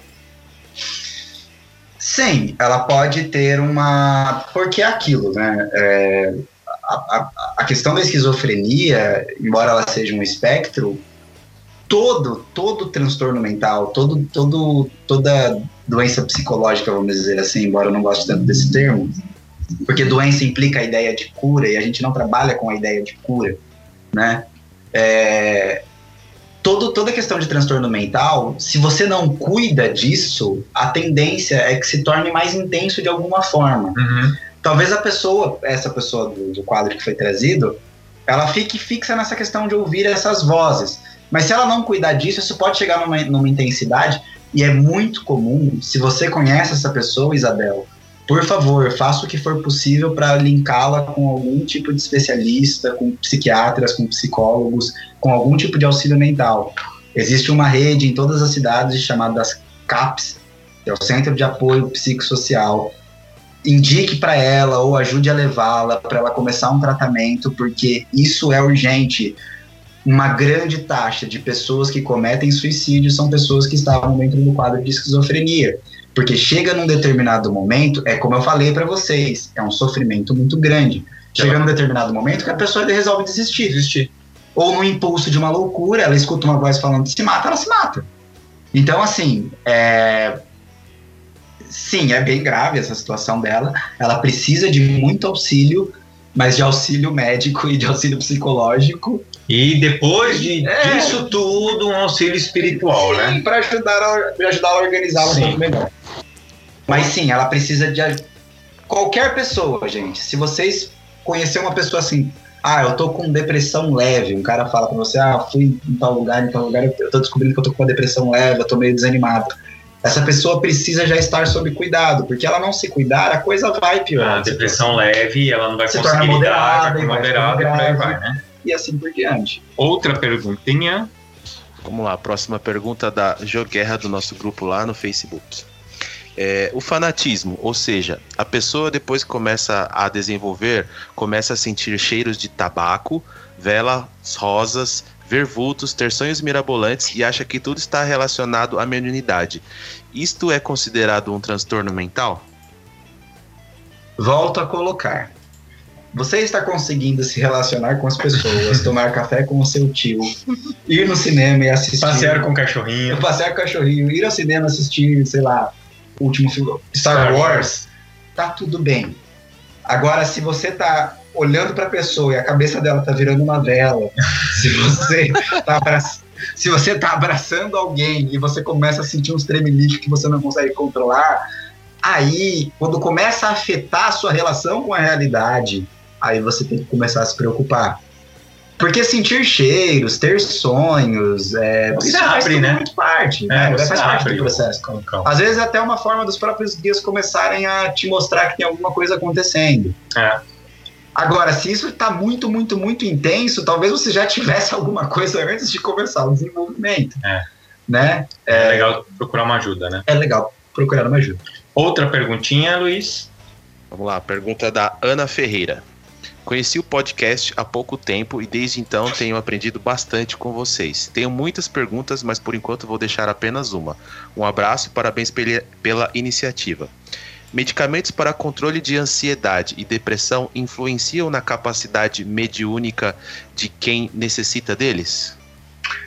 Sim, ela pode ter uma. Porque é aquilo, né? É, a, a- a questão da esquizofrenia, embora ela seja um espectro, todo, todo transtorno mental, todo, todo, toda doença psicológica, vamos dizer assim, embora eu não goste tanto desse termo, porque doença implica a ideia de cura e a gente não trabalha com a ideia de cura, né? É, todo, toda questão de transtorno mental, se você não cuida disso, a tendência é que se torne mais intenso de alguma forma. Uhum. Talvez a pessoa, essa pessoa do, do quadro que foi trazido, ela fique fixa nessa questão de ouvir essas vozes. Mas se ela não cuidar disso, isso pode chegar numa, numa intensidade, e é muito comum, se você conhece essa pessoa, Isabel, por favor, faça o que for possível para linká-la com algum tipo de especialista, com psiquiatras, com psicólogos, com algum tipo de auxílio mental. Existe uma rede em todas as cidades chamada CAPS, que é o Centro de Apoio Psicossocial. Indique para ela ou ajude a levá-la para ela começar um tratamento, porque isso é urgente. Uma grande taxa de pessoas que cometem suicídio são pessoas que estavam dentro do quadro de esquizofrenia. Porque chega num determinado momento, é como eu falei para vocês, é um sofrimento muito grande. Chega num determinado momento que a pessoa resolve desistir. Desistir. Ou no impulso de uma loucura, ela escuta uma voz falando se mata, ela se mata. Então, assim, é... sim, é bem grave essa situação dela. Ela precisa de muito auxílio, mas de auxílio médico e de auxílio psicológico. E depois de, É. disso tudo, um auxílio espiritual, né? para ajudar a, pra ajudar ela a um Sim. pouco melhor. Mas sim, ela precisa de qualquer pessoa, gente. Se vocês conhecer uma pessoa assim, ah, eu tô com depressão leve, um cara fala pra você, ah, fui em tal lugar, em tal lugar, eu tô descobrindo que eu tô com uma depressão leve, eu tô meio desanimado. Essa pessoa precisa já estar sob cuidado, porque ela não se cuidar, a coisa vai piorar. A depressão leve, ela não vai Se conseguir moderada, lidar, com vai moderada, e grave. vai, né? E assim por diante. Outra perguntinha. Vamos lá, próxima pergunta da Joguerra do nosso grupo lá no Facebook. É, o fanatismo, ou seja, a pessoa depois que começa a desenvolver, começa a sentir cheiros de tabaco, velas rosas, ver vultos, ter sonhos mirabolantes e acha que tudo está relacionado à mediunidade. Isto é considerado um transtorno mental? Volto a colocar. Você está conseguindo se relacionar com as pessoas, tomar café com o seu tio, ir no cinema e assistir. Passear com o cachorrinho. passear com o cachorrinho, ir ao cinema assistir, sei lá, último filme, Star, Star Wars, tá tudo bem. Agora, se você tá olhando para a pessoa e a cabeça dela tá virando uma vela, se você tá abraçando, se você tá abraçando alguém e você começa a sentir uns tremeliques que você não consegue controlar, aí quando começa a afetar a sua relação com a realidade, aí você tem que começar a se preocupar. Porque sentir cheiros, ter sonhos, é, Você isso faz abre, né? muito parte, né? É, faz parte abre do o- processo. O cão. Às vezes é até uma forma dos próprios guias começarem a te mostrar que tem alguma coisa acontecendo. É. Agora, se isso está muito, muito, muito intenso, talvez você já tivesse alguma coisa antes de começar o desenvolvimento. É. Né? É legal procurar uma ajuda, né? É legal procurar uma ajuda. Outra perguntinha, Luiz. Vamos lá, pergunta da Ana Ferreira. Conheci o podcast há pouco tempo e desde então tenho aprendido bastante com vocês. Tenho muitas perguntas, mas por enquanto vou deixar apenas uma. Um abraço e parabéns pela, iniciativa. Medicamentos para controle de ansiedade e depressão influenciam na capacidade mediúnica de quem necessita deles?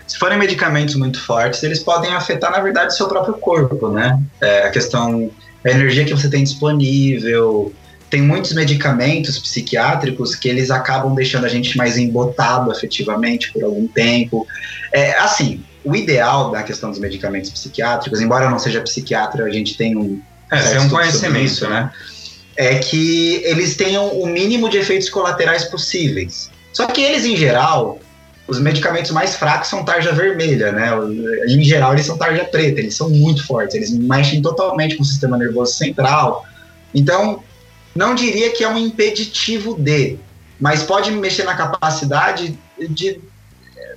Se forem medicamentos muito fortes, eles podem afetar, na verdade, o seu próprio corpo, né? É, a questão, a energia que você tem disponível. Tem muitos medicamentos psiquiátricos que eles acabam deixando a gente mais embotado afetivamente por algum tempo. É, assim, o ideal da questão dos medicamentos psiquiátricos, embora eu não seja psiquiatra, a gente tem um É, tem um conhecimento, isso, né? É que eles tenham o mínimo de efeitos colaterais possíveis. Só que eles, em geral, os medicamentos mais fracos são tarja vermelha, né? Em geral, eles são tarja preta, eles são muito fortes, eles mexem totalmente com o sistema nervoso central. Então, não diria que é um impeditivo de, mas pode mexer na capacidade de.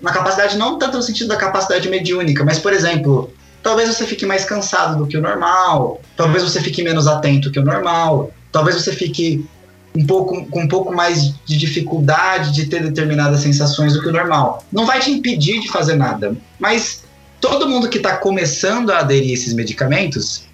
Na capacidade, não tanto no sentido da capacidade mediúnica, mas, por exemplo, talvez você fique mais cansado do que o normal, talvez você fique menos atento que o normal, talvez você fique um pouco, com um pouco mais de dificuldade de ter determinadas sensações do que o normal. Não vai te impedir de fazer nada, mas todo mundo que está começando a aderir a esses medicamentos,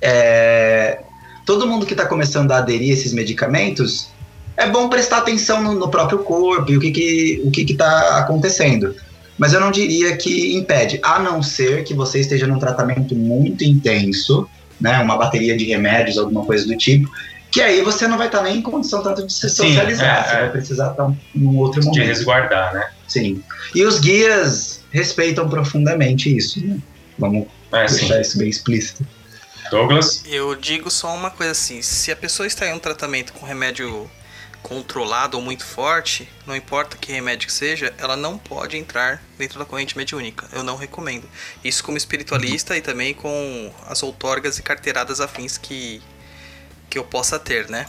é, todo mundo que está começando a aderir a esses medicamentos, é bom prestar atenção no, no próprio corpo e o que que o que está acontecendo. Mas eu não diria que impede, a não ser que você esteja num tratamento muito intenso, né, uma bateria de remédios, alguma coisa do tipo, que aí você não vai estar nem em condição tanto de se Sim, socializar, é, você é. vai precisar estar num outro De momento. resguardar, né? Sim. E os guias respeitam profundamente isso, né? Vamos É, sim. deixar isso bem explícito. Douglas? Eu digo só uma coisa assim: se a pessoa está em um tratamento com remédio controlado ou muito forte, não importa que remédio que seja, ela não pode entrar dentro da corrente mediúnica. Eu não recomendo. Isso como espiritualista e também com as outorgas e carteiradas afins que, que eu possa ter, né?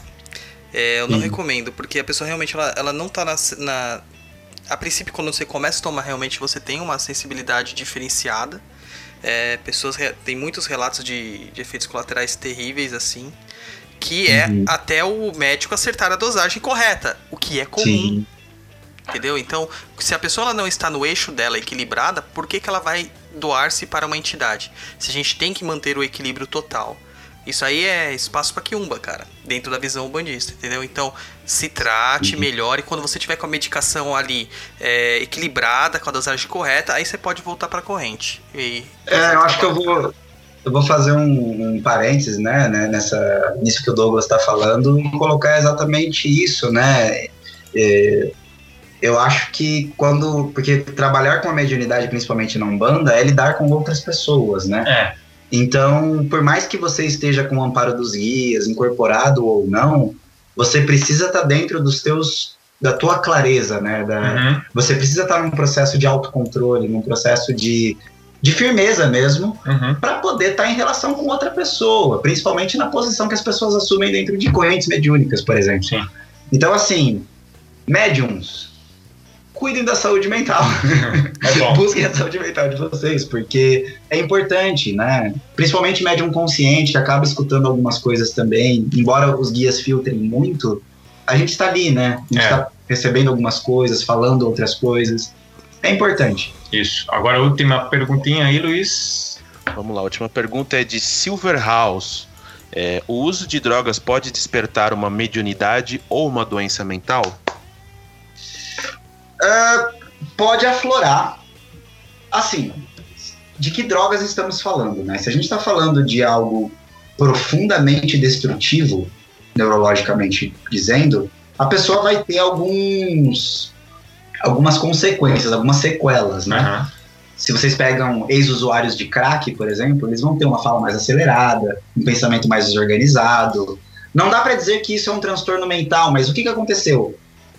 É, eu não Sim. recomendo, porque a pessoa realmente ela, ela não tá na, na. A princípio, quando você começa a tomar, realmente você tem uma sensibilidade diferenciada. É, pessoas tem muitos relatos de, de efeitos colaterais terríveis assim, que é Uhum. até o médico acertar a dosagem correta, o que é comum, Sim. entendeu? Então, se a pessoa não está no eixo dela equilibrada, por que, que ela vai doar-se para uma entidade? Se a gente tem que manter o equilíbrio total. Isso aí é espaço para quiumba, cara, dentro da visão bandista, entendeu? Então, se trate, Uhum. melhore. Quando você tiver com a medicação ali é, equilibrada, com a dosagem correta, aí você pode voltar para a corrente. E É, eu acho que eu vou, eu vou fazer um, um parênteses, né, né, nessa, nisso que o Douglas está falando e colocar exatamente isso, né? É, eu acho que quando. Porque trabalhar com a mediunidade, principalmente na Umbanda, é lidar com outras pessoas, né? É. Então, por mais que você esteja com o amparo dos guias, incorporado ou não, você precisa estar dentro dos teus da tua clareza, né? Da, Uhum. Você precisa estar num processo de autocontrole, num processo de, de firmeza mesmo, Uhum. para poder estar em relação com outra pessoa, principalmente na posição que as pessoas assumem dentro de correntes mediúnicas, por exemplo. Sim. Então, assim, médiums, cuidem da saúde mental. É bom. Busquem a saúde mental de vocês, porque é importante, né? Principalmente médium consciente, que acaba escutando algumas coisas também. Embora os guias filtrem muito, a gente está ali, né? A gente É. está recebendo algumas coisas, falando outras coisas. É importante. Isso. Agora a última perguntinha aí, Luiz. Vamos lá, a última pergunta é de Silverhouse. É, o uso de drogas pode despertar uma mediunidade ou uma doença mental? Ah, pode aflorar. Assim, de que drogas estamos falando, né? Se a gente está falando de algo profundamente destrutivo, neurologicamente dizendo, a pessoa vai ter alguns algumas consequências, algumas sequelas, né? Aham. Se vocês pegam ex-usuários de crack, por exemplo, eles vão ter uma fala mais acelerada, um pensamento mais desorganizado. Não dá pra dizer que isso é um transtorno mental, mas o que, que aconteceu?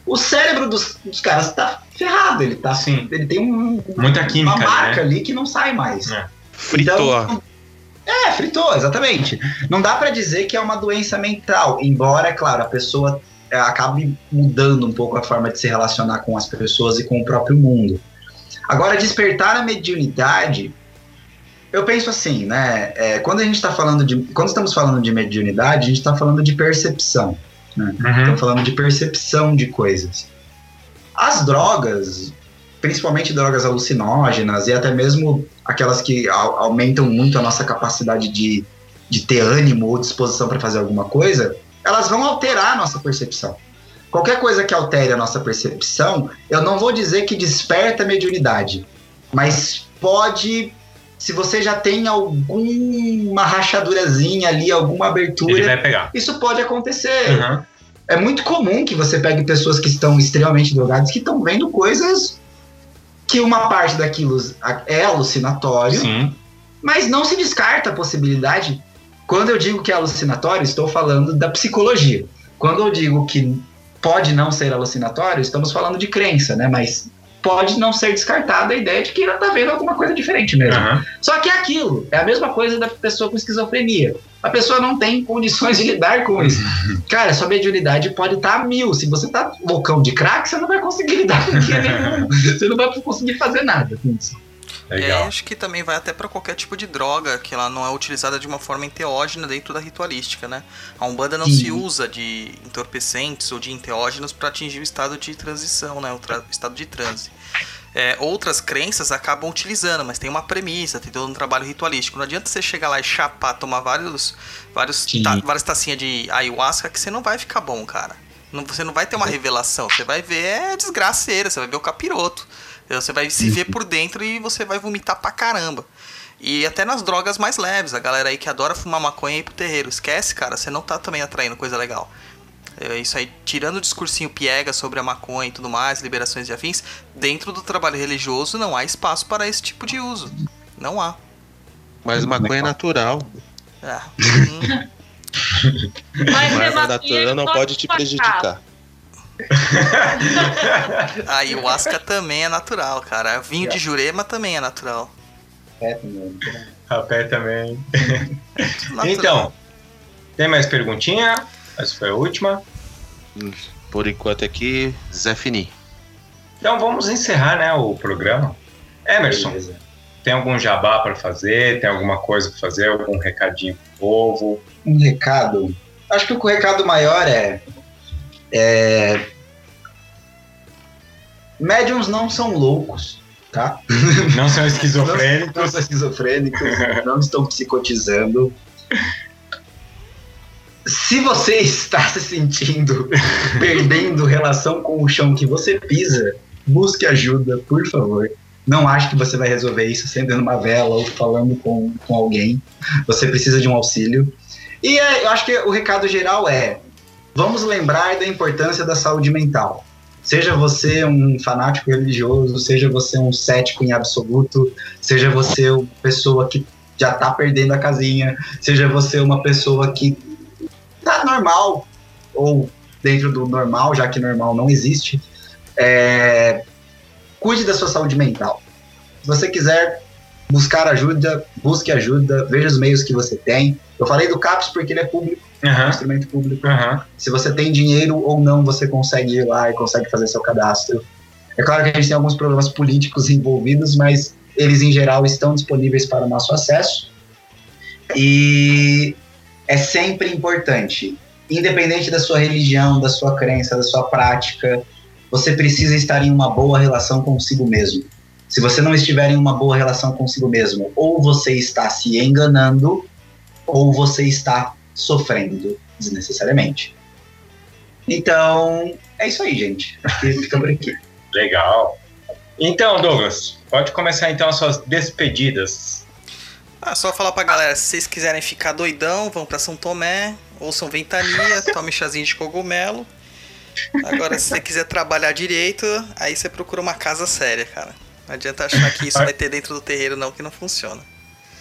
O cérebro dos, dos caras tá ferrado, ele tá Sim. ele tem um, Muita química, uma marca né? ali que não sai mais. É. Fritou. Então, é, fritou, exatamente. Não dá pra dizer que é uma doença mental, embora, é claro, a pessoa é, acabe mudando um pouco a forma de se relacionar com as pessoas e com o próprio mundo. Agora, despertar a mediunidade, eu penso assim, né? é, quando a gente está falando de, quando estamos falando de mediunidade, a gente está falando de percepção. Uhum. Estamos falando de percepção de coisas. As drogas, principalmente drogas alucinógenas e até mesmo aquelas que au- aumentam muito a nossa capacidade de, de ter ânimo ou disposição para fazer alguma coisa, elas vão alterar a nossa percepção. Qualquer coisa que altere a nossa percepção, eu não vou dizer que desperta a mediunidade, mas pode, se você já tem alguma rachadurazinha ali, alguma abertura, Ele vai pegar. isso pode acontecer. Aham. É muito comum que você pegue pessoas que estão extremamente drogadas que estão vendo coisas que uma parte daquilo é alucinatório, Sim. mas não se descarta a possibilidade. Quando eu digo que é alucinatório, estou falando da psicologia. Quando eu digo que pode não ser alucinatório, estamos falando de crença, né? Mas pode não ser descartada a ideia de que ela está vendo alguma coisa diferente mesmo. Aham. Só que é aquilo, é a mesma coisa da pessoa com esquizofrenia. A pessoa não tem condições de lidar com isso. Cara, sua mediunidade pode estar a mil. Se você tá loucão de crack, você não vai conseguir lidar com nenhum. Você não vai conseguir fazer nada com isso. É, Legal. acho que também vai até pra qualquer tipo de droga, que ela não é utilizada de uma forma enteógena dentro da ritualística, né? A Umbanda não Sim. se usa de entorpecentes ou de enteógenos para atingir o estado de transição, né? O estado de transe. É, outras crenças acabam utilizando, mas tem uma premissa, tem todo um trabalho ritualístico. Não adianta você chegar lá e chapar, tomar vários, vários ta- várias tacinhas de ayahuasca que você não vai ficar bom, cara. Não- você não vai ter uma revelação, você vai ver é desgraceira, você vai ver o capiroto. Você vai se ver por dentro e você vai vomitar pra caramba. E até nas drogas mais leves, a galera aí que adora fumar maconha e ir pro terreiro. Esquece, cara, você não tá também atraindo coisa legal. É isso aí, tirando o discursinho piega sobre a maconha e tudo mais, liberações de afins, dentro do trabalho religioso não há espaço para esse tipo de uso. Não há. Mas maconha é natural. É. Hum, Mas Mas assim, natureza ele não pode te prejudicar. A ayahuasca também é natural, cara. Vinho de jurema também é natural. É, também. Rapé também. Natural. Então, tem mais perguntinha? Essa foi a última. Por enquanto aqui, Zé Fini. Então vamos encerrar né, o programa. Emerson, Beleza. tem algum jabá para fazer? Tem alguma coisa para fazer? Algum recadinho pro povo? Um recado. Acho que o recado maior é. É médiums não são loucos, tá? Não são Não esquizofrênicos? são esquizofrênicos, não estão psicotizando. Se você está se sentindo perdendo relação com o chão que você pisa, busque ajuda, por favor. Não ache que você vai resolver isso acendendo uma vela ou falando com, com alguém. Você precisa de um auxílio. E é, eu acho que o recado geral é: vamos lembrar da importância da saúde mental. Seja você um fanático religioso, seja você um cético em absoluto, seja você uma pessoa que já tá perdendo a casinha, seja você uma pessoa que tá normal, ou dentro do normal, já que normal não existe, é, cuide da sua saúde mental. Se você quiser buscar ajuda, busque ajuda, veja os meios que você tem. Eu falei do CAPS porque ele é público, é um instrumento público. aham. Se você tem dinheiro ou não, você consegue ir lá e consegue fazer seu cadastro. É claro que a gente tem alguns problemas políticos envolvidos, mas eles em geral estão disponíveis para o nosso acesso. E é sempre importante, independente da sua religião, da sua crença, da sua prática, você precisa estar em uma boa relação consigo mesmo. Se você não estiver em uma boa relação consigo mesmo, ou você está se enganando, ou você está sofrendo desnecessariamente. Então, é isso aí, gente. Fica por aqui. Legal. Então, Douglas, pode começar então as suas despedidas. Ah, só falar pra galera, se vocês quiserem ficar doidão, vão pra São Tomé, ouçam Ventania, tomem chazinho de cogumelo. Agora, se você quiser trabalhar direito, aí você procura uma casa séria, cara. Não adianta achar que isso vai ter dentro do terreiro, não, que não funciona.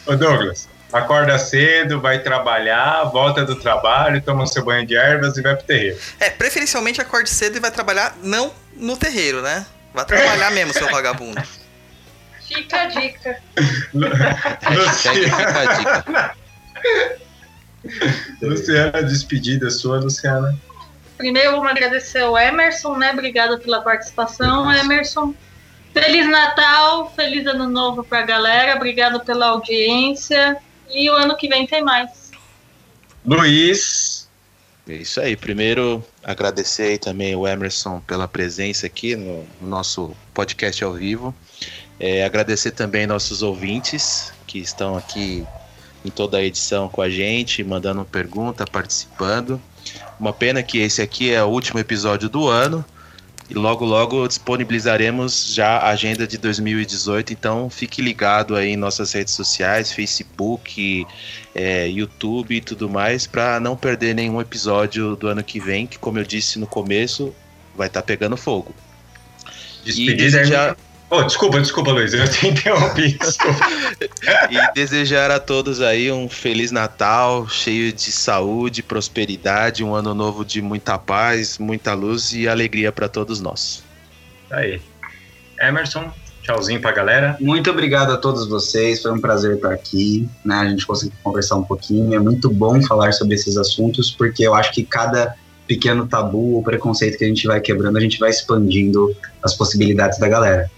Ô Douglas, acorda cedo, vai trabalhar, volta do trabalho, toma seu banho de ervas e vai pro terreiro. É, preferencialmente acorde cedo e vai trabalhar não no terreiro, né? Vai trabalhar mesmo, seu vagabundo. Fica a dica. Fica a dica. Luciana, despedida sua, Luciana. Primeiro, vamos agradecer ao Emerson, né? Obrigada pela participação, Emerson. Feliz Natal, feliz Ano Novo pra galera. Obrigado pela audiência. E o ano que vem tem mais. Luiz, É isso aí. Primeiro, agradecer aí também o Emerson pela presença aqui no, no nosso podcast ao vivo. É, agradecer também nossos ouvintes que estão aqui em toda a edição com a gente, mandando pergunta, participando. Uma pena que esse aqui é o último episódio do ano. E logo, logo disponibilizaremos já a agenda de 2018. Então fique ligado aí em nossas redes sociais, Facebook, é, YouTube e tudo mais, para não perder nenhum episódio do ano que vem, que como eu disse no começo, vai estar pegando fogo. E despedida. desejar, Oh, desculpa, desculpa, Luiz, eu te interrompi. Desculpa. e desejar a todos aí um feliz Natal, cheio de saúde, prosperidade, um ano novo de muita paz, muita luz e alegria para todos nós. Aí. Emerson, tchauzinho pra galera. Muito obrigado a todos vocês, foi um prazer estar aqui, né? A gente conseguiu conversar um pouquinho. É muito bom falar sobre esses assuntos, porque eu acho que cada pequeno tabu ou preconceito que a gente vai quebrando, a gente vai expandindo as possibilidades da galera.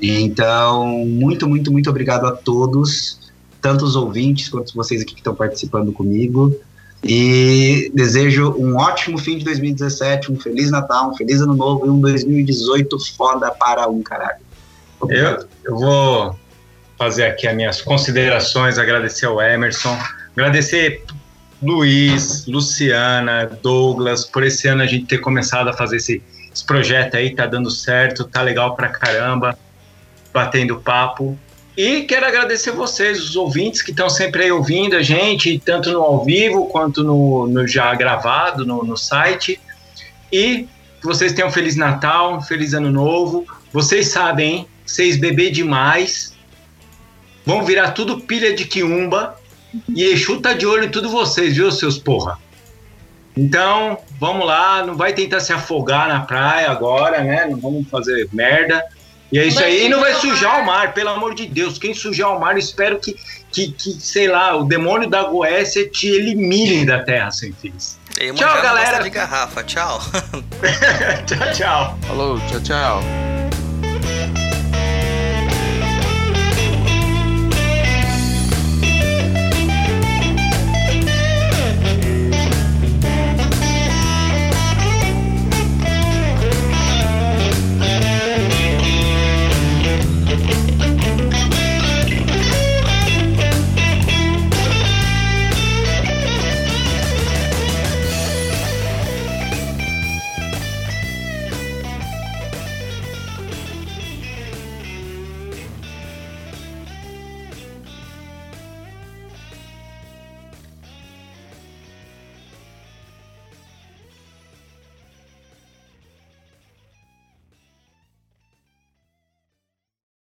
Então, muito, muito, muito obrigado a todos, tanto os ouvintes quanto vocês aqui que estão participando comigo. E desejo um ótimo fim de 2017, um feliz Natal, um feliz Ano Novo e um 2018 foda para um caralho. Eu, eu vou fazer aqui as minhas considerações, agradecer ao Emerson, agradecer Luiz, Luciana, Douglas, por esse ano a gente ter começado a fazer esse, esse projeto aí, tá dando certo, tá legal pra caramba, batendo papo. E quero agradecer vocês, os ouvintes que estão sempre aí ouvindo a gente, tanto no ao vivo quanto no, no já gravado no, no site. E que vocês tenham um Feliz Natal, um Feliz Ano Novo. Vocês sabem, hein? Vocês beber demais, vão virar tudo pilha de quiumba. E Exu tá de olho em tudo vocês, viu, seus porra? Então, vamos lá, não vai tentar se afogar na praia agora, né? Não vamos fazer merda. E é isso Vai aí, e não vai sujar o sujar mar. o mar, pelo amor de Deus. Quem sujar o mar, espero que, que, que sei lá, o demônio da Goécia te elimine da terra, sem fins. Tchau, galera. de garrafa, tchau. tchau, tchau. Falou, tchau, tchau.